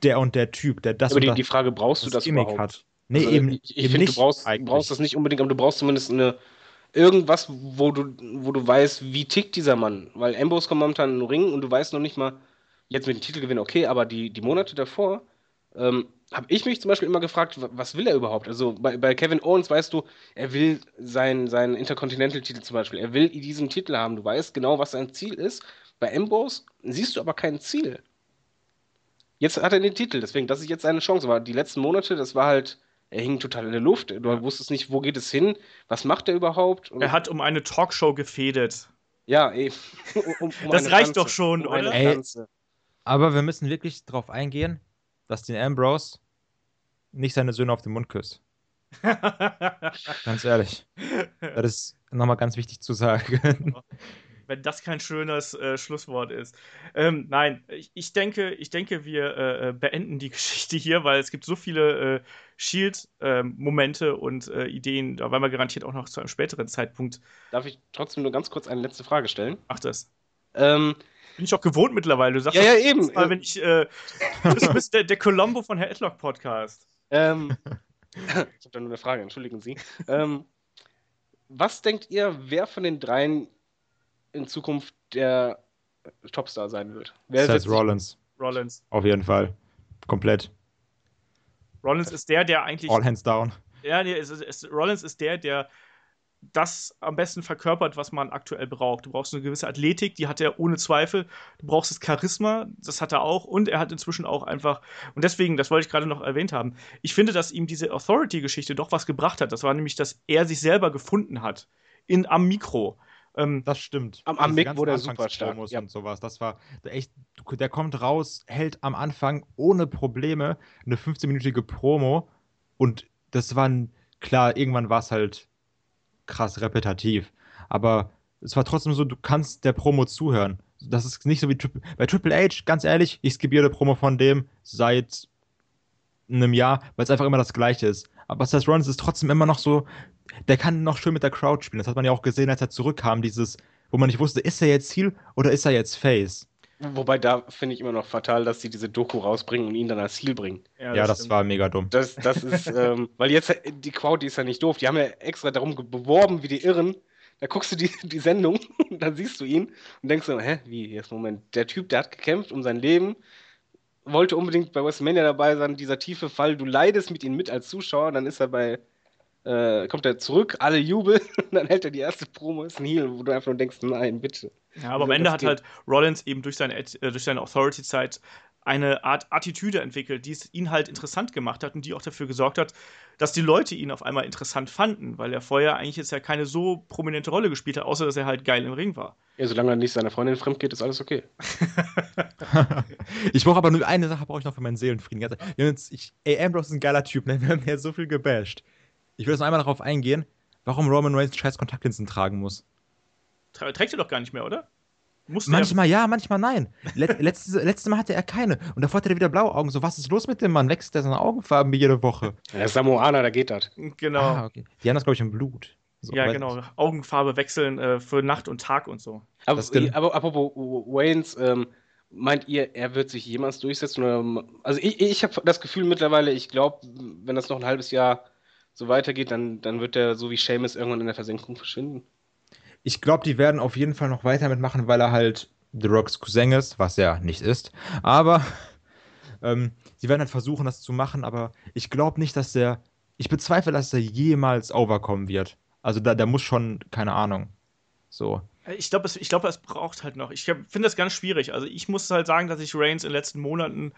der und der Typ, der das
aber
und
die,
das,
die Frage, braußt du
das
das
Gimmick
überhaupt?
hat. Nee,
Also,
eben,
ich, ich finde, du brauchst,
eigentlich.
brauchst das nicht unbedingt, aber du brauchst zumindest eine irgendwas, wo du, wo du weißt, wie tickt dieser Mann. Weil Ambrose kommt momentan in den Ring und du weißt noch nicht mal, jetzt mit dem Titelgewinn, okay, aber die, die Monate davor ähm, habe ich mich zum Beispiel immer gefragt, wa- was will er überhaupt? Also bei, bei Kevin Owens weißt du, er will seinen sein Intercontinental-Titel zum Beispiel, er will diesen Titel haben, du weißt genau, was sein Ziel ist. Bei Ambrose siehst du aber kein Ziel. Jetzt hat er den Titel, deswegen, das ist jetzt seine Chance. Aber die letzten Monate, das war halt, er hing total in der Luft. Du wusstest nicht, wo geht es hin, was macht er überhaupt? Und,
er hat um eine Talkshow gefädet.
ja, eh. <laughs> Um, um
Das reicht
Tanze,
doch schon,
um
oder?
Ey. Aber wir müssen wirklich drauf eingehen, dass den Ambrose nicht seine Söhne auf den Mund küsst. <laughs> Ganz ehrlich. Das ist nochmal ganz wichtig zu sagen. <laughs>
Wenn das kein schönes äh, Schlusswort ist. Ähm, nein, ich, ich, denke, ich denke, wir äh, äh beenden die <laughs> Geschichte hier, weil es gibt so viele äh, Shield-Momente ähm, und äh, Ideen, da werden wir garantiert auch noch zu einem späteren Zeitpunkt.
Darf ich trotzdem nur ganz kurz eine letzte Frage stellen?
Ach das. Ähm, bin ich auch gewohnt mittlerweile. Du
sagst ja, ja, eben.
Mal, wenn ich, äh, du bist der, der Colombo von Herr Edlock Podcast.
Ähm, <laughs> ich habe da nur eine Frage, entschuldigen Sie. Ähm, was denkt ihr, wer von den dreien in Zukunft der Topstar sein wird? Wer
Seth Rollins.
Rollins.
Auf jeden Fall. Komplett.
Rollins ist der, der eigentlich.
All hands down.
Ja, nee, es, es, Rollins ist der, der das am besten verkörpert, was man aktuell braucht. Du brauchst eine gewisse Athletik, die hat er ohne Zweifel. Du brauchst das Charisma, das hat er auch. Und er hat inzwischen auch einfach, und deswegen, das wollte ich gerade noch erwähnt haben, ich finde, dass ihm diese Authority-Geschichte doch was gebracht hat. Das war nämlich, dass er sich selber gefunden hat in, am Mikro.
Ähm, das stimmt.
Am, am Mic wurde er super stark.
Ja. Und sowas. Das war echt, der kommt raus, hält am Anfang ohne Probleme eine 15-minütige Promo und das war klar, irgendwann war es halt krass repetitiv. Aber es war trotzdem so, du kannst der Promo zuhören. Das ist nicht so wie Triple, bei Triple H, ganz ehrlich, ich skippe jede Promo von dem seit einem Jahr, weil es einfach immer das Gleiche ist. Aber Seth Rollins ist trotzdem immer noch so, der kann noch schön mit der Crowd spielen. Das hat man ja auch gesehen, als er zurückkam, dieses, wo man nicht wusste, ist er jetzt Heel oder ist er jetzt Face?
Wobei da finde ich immer noch fatal, dass sie diese Doku rausbringen und ihn dann als Ziel bringen.
Ja, das, ja, das war mega dumm.
Das, das ist, ähm, <laughs> weil jetzt die Crowd, die ist ja nicht doof. Die haben ja extra darum beworben, wie die Irren. Da guckst du die, die Sendung <laughs> und dann siehst du ihn und denkst so, hä, wie, jetzt Moment, der Typ, der hat gekämpft um sein Leben, wollte unbedingt bei WrestleMania dabei sein, dieser tiefe Fall, du leidest mit ihm mit als Zuschauer, dann ist er bei, äh, kommt er zurück, alle jubeln, <laughs> dann hält er die erste Promo, ist ein Heel, wo du einfach nur denkst, nein, bitte.
Ja, aber am Ende hat geht. halt Rollins eben durch seine, äh, durch seine Authority-Zeit eine Art Attitüde entwickelt, die es ihn halt interessant gemacht hat und die auch dafür gesorgt hat, dass die Leute ihn auf einmal interessant fanden, weil er vorher eigentlich jetzt ja keine so prominente Rolle gespielt hat, außer dass er halt geil im Ring war.
Ja, solange er nicht seiner Freundin fremd geht, ist alles okay. <laughs>
ich brauche aber nur eine Sache, brauche ich noch für meinen Seelenfrieden. Jetzt, ich, ey, Ambrose ist ein geiler Typ, ne? wir haben ja so viel gebasht. Ich will jetzt noch einmal darauf eingehen, warum Roman Reigns scheiß Kontaktlinsen tragen muss.
Trägt er doch gar nicht mehr, oder?
Musste manchmal ja, manchmal nein. Let, <laughs> letztes, letztes Mal hatte er keine. Und davor hatte er wieder blaue Augen. So, was ist los mit dem Mann? Wechselt er seine Augenfarben jede Woche?
Der Samoaner, da geht das.
Genau. Ah,
okay. Die haben das, glaube ich, im Blut.
So, ja, genau. Nicht. Augenfarbe wechseln äh, für Nacht und Tag und so.
Aber, aber apropos Waynes, ähm, meint ihr, er wird sich jemals durchsetzen? Oder, also ich, ich habe das Gefühl mittlerweile, ich glaube, wenn das noch ein halbes Jahr so weitergeht, dann, dann wird er so wie Seamus irgendwann in der Versenkung verschwinden.
Ich glaube, die werden auf jeden Fall noch weiter mitmachen, weil er halt The Rocks Cousin ist, was er nicht ist. Aber <laughs> ähm, sie werden halt versuchen, das zu machen, aber ich glaube nicht, dass der. Ich bezweifle, dass er jemals overkommen wird. Also da, der muss schon, keine Ahnung. So.
Ich glaube, es, glaub, es braucht halt noch. Ich finde das ganz schwierig. Also ich muss halt sagen, dass ich Reigns in den letzten Monaten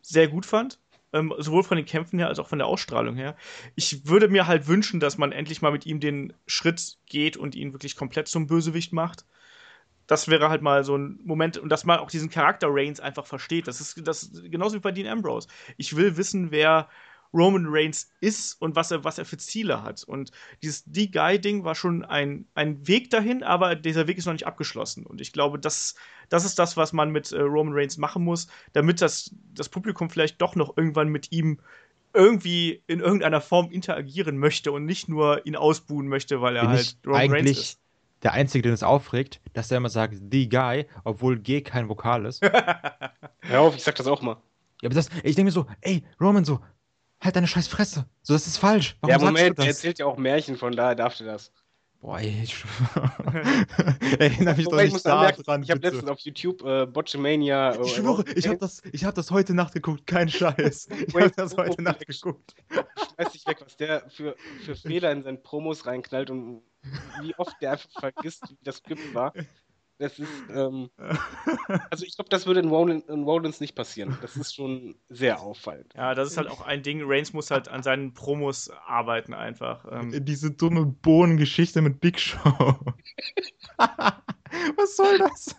sehr gut fand. Ähm, sowohl von den Kämpfen her als auch von der Ausstrahlung her. Ich würde mir halt wünschen, dass man endlich mal mit ihm den Schritt geht und ihn wirklich komplett zum Bösewicht macht. Das wäre halt mal so ein Moment, und dass man auch diesen Charakter Reigns einfach versteht. Das ist das genauso wie bei Dean Ambrose. Ich will wissen, wer Roman Reigns ist und was er, was er für Ziele hat. Und dieses Die-Guy-Ding war schon ein, ein Weg dahin, aber dieser Weg ist noch nicht abgeschlossen. Und ich glaube, das, das ist das, was man mit äh, Roman Reigns machen muss, damit das, das Publikum vielleicht doch noch irgendwann mit ihm irgendwie in irgendeiner Form interagieren möchte und nicht nur ihn ausbuhen möchte, weil er
Bin
halt
Roman Reigns ist. Der Einzige, den es aufregt, dass er immer sagt, The Guy, obwohl G kein Vokal ist. <laughs>
Hör auf, ich sag das auch mal.
Ja, aber das, ich denke mir so, ey, Roman, so, halt deine scheiß Fresse. So, das ist falsch.
Warum ja, Moment, er erzählt ja auch Märchen, von daher darf er das.
Boah, ey, ich <laughs> erinnere mich doch nicht da dran.
Ich habe letztens auf YouTube äh, Botchamania.
Äh, ich schwöre, ich habe das, hab das heute Nacht geguckt, kein Scheiß. <laughs> Ich habe das heute Nacht geguckt.
Schmeiß dich weg, was der für, für Fehler in seinen Promos reinknallt und wie oft der einfach vergisst, wie das Skript war. Das ist, <laughs> ähm, <laughs> also ich glaube, das würde in, Rollins, nicht passieren. Das ist schon sehr auffallend.
Ja, das ist halt auch ein Ding. Reigns muss halt an seinen Promos arbeiten einfach.
Ähm. Diese dumme Bohnengeschichte mit Big Show. <laughs> Was soll das?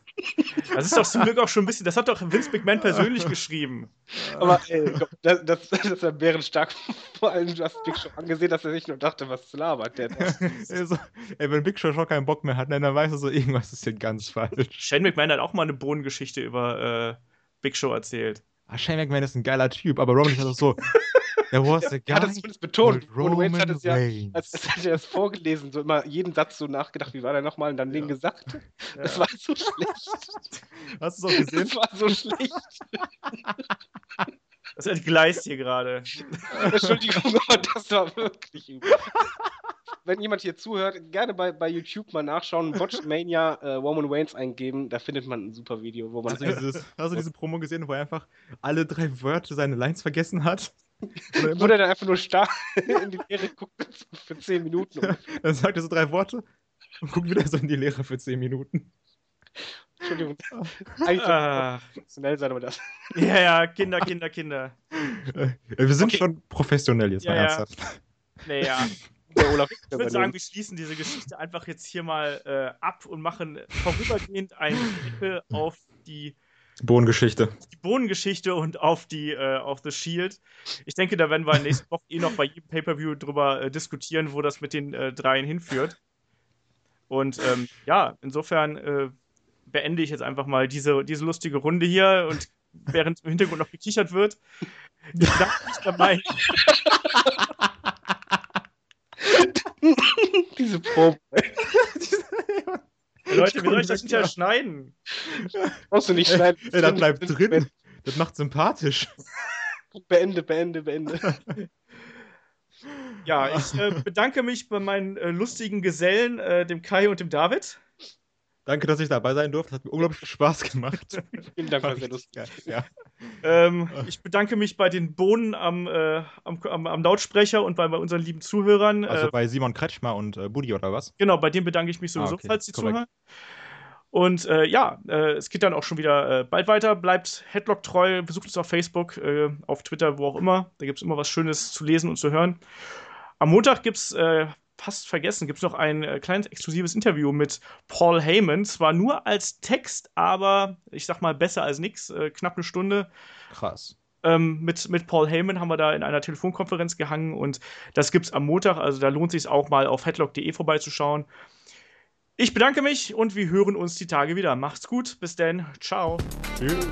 Das ist doch zum Glück auch schon ein bisschen, das hat doch Vince McMahon persönlich geschrieben.
Aber ey, das, das, das ist ja bärenstark. Vor allem, du hast Big Show angesehen, dass er sich nur dachte, was labert der da? <laughs>
ey, so, ey, wenn Big Show schon keinen Bock mehr hat, dann weiß er so, irgendwas ist hier ganz falsch.
Shane McMahon hat auch mal eine Bohnengeschichte über äh, Big Show erzählt.
Ah, Shane McMahon ist ein geiler Typ, aber Roman ist halt so,
der was ja, guy. Hat es zumindest betont. Und Wayne hat es ja, als, als hat er das vorgelesen, so immer jeden Satz so nachgedacht, wie war der nochmal und dann ja. den gesagt. Ja. Das war so schlecht. <laughs>
Hast du es auch gesehen?
Das war so schlecht.
Das entgleist hier gerade.
Entschuldigung, aber das war wirklich übel. Wenn jemand hier zuhört, gerne bei, bei YouTube mal nachschauen, Watchmania äh, Roman Waynes eingeben, da findet man ein super Video, wo man.
Hast du, dieses, <laughs> hast du diese Promo gesehen, wo er einfach alle drei Wörter seine Lines vergessen hat?
Wo der dann einfach nur starr <laughs> in die Leere guckt für 10 Minuten.
dann sagt er so drei Worte und guckt wieder so in die Leere für 10 Minuten.
Entschuldigung. <laughs> Eigentlich ah. professionell sein, aber das.
Ja, ja, Kinder, Kinder, Kinder.
Wir sind okay. schon professionell jetzt
ja,
mal ernsthaft.
Naja. <laughs> Olaf ich würde sagen, wir schließen diese Geschichte einfach jetzt hier mal äh, ab und machen vorübergehend einen Deckel auf die
Bohnengeschichte.
Die Bohnengeschichte und auf die äh, auf The Shield. Ich denke, da werden wir nächste Woche eh noch bei jedem Pay-Per-View drüber äh, diskutieren, wo das mit den äh, dreien hinführt. Und ähm, ja, insofern äh, beende ich jetzt einfach mal diese, diese lustige Runde hier und während im Hintergrund noch gekichert wird. Ich darf nicht dabei.
diese Probe. <laughs>
Leute, wie soll ich das nicht ja schneiden?
Brauchst du nicht schneiden.
Ey, das bleibt drin. Das macht sympathisch.
Beende, beende, beende.
Ja, ich äh, bedanke mich bei meinen äh, lustigen Gesellen, äh, dem Kai und dem David.
Danke, dass ich dabei sein durfte. Hat mir unglaublich viel Spaß gemacht. <laughs>
Vielen Dank, war sehr lustig.
Ja. Ähm, ich bedanke mich bei den Bohnen am, äh, am, am, am, Lautsprecher und bei, bei, unseren lieben Zuhörern.
Also äh, bei Simon Kretschmer und äh, Buddy oder was?
Genau, bei dem bedanke ich mich sowieso, ah, okay. falls sie Korrekt. zuhören. Und äh, ja, äh, es geht dann auch schon wieder äh, bald weiter. Bleibt Headlock treu, besucht uns auf Facebook, auf Twitter, wo auch immer. Da gibt es immer was Schönes zu lesen und zu hören. Am Montag gibt es fast vergessen, gibt es noch ein äh, kleines exklusives Interview mit Paul Heyman. Zwar nur als Text, aber ich sag mal besser als nix. Äh, knapp eine Stunde.
Krass.
Ähm, mit, mit Paul Heyman haben wir da in einer Telefonkonferenz gehangen und das gibt's am Montag. Also da lohnt sich auch mal auf headlock.de vorbeizuschauen. Ich bedanke mich und wir hören uns die Tage wieder. Macht's gut. Bis dann. Ciao. Tschüss.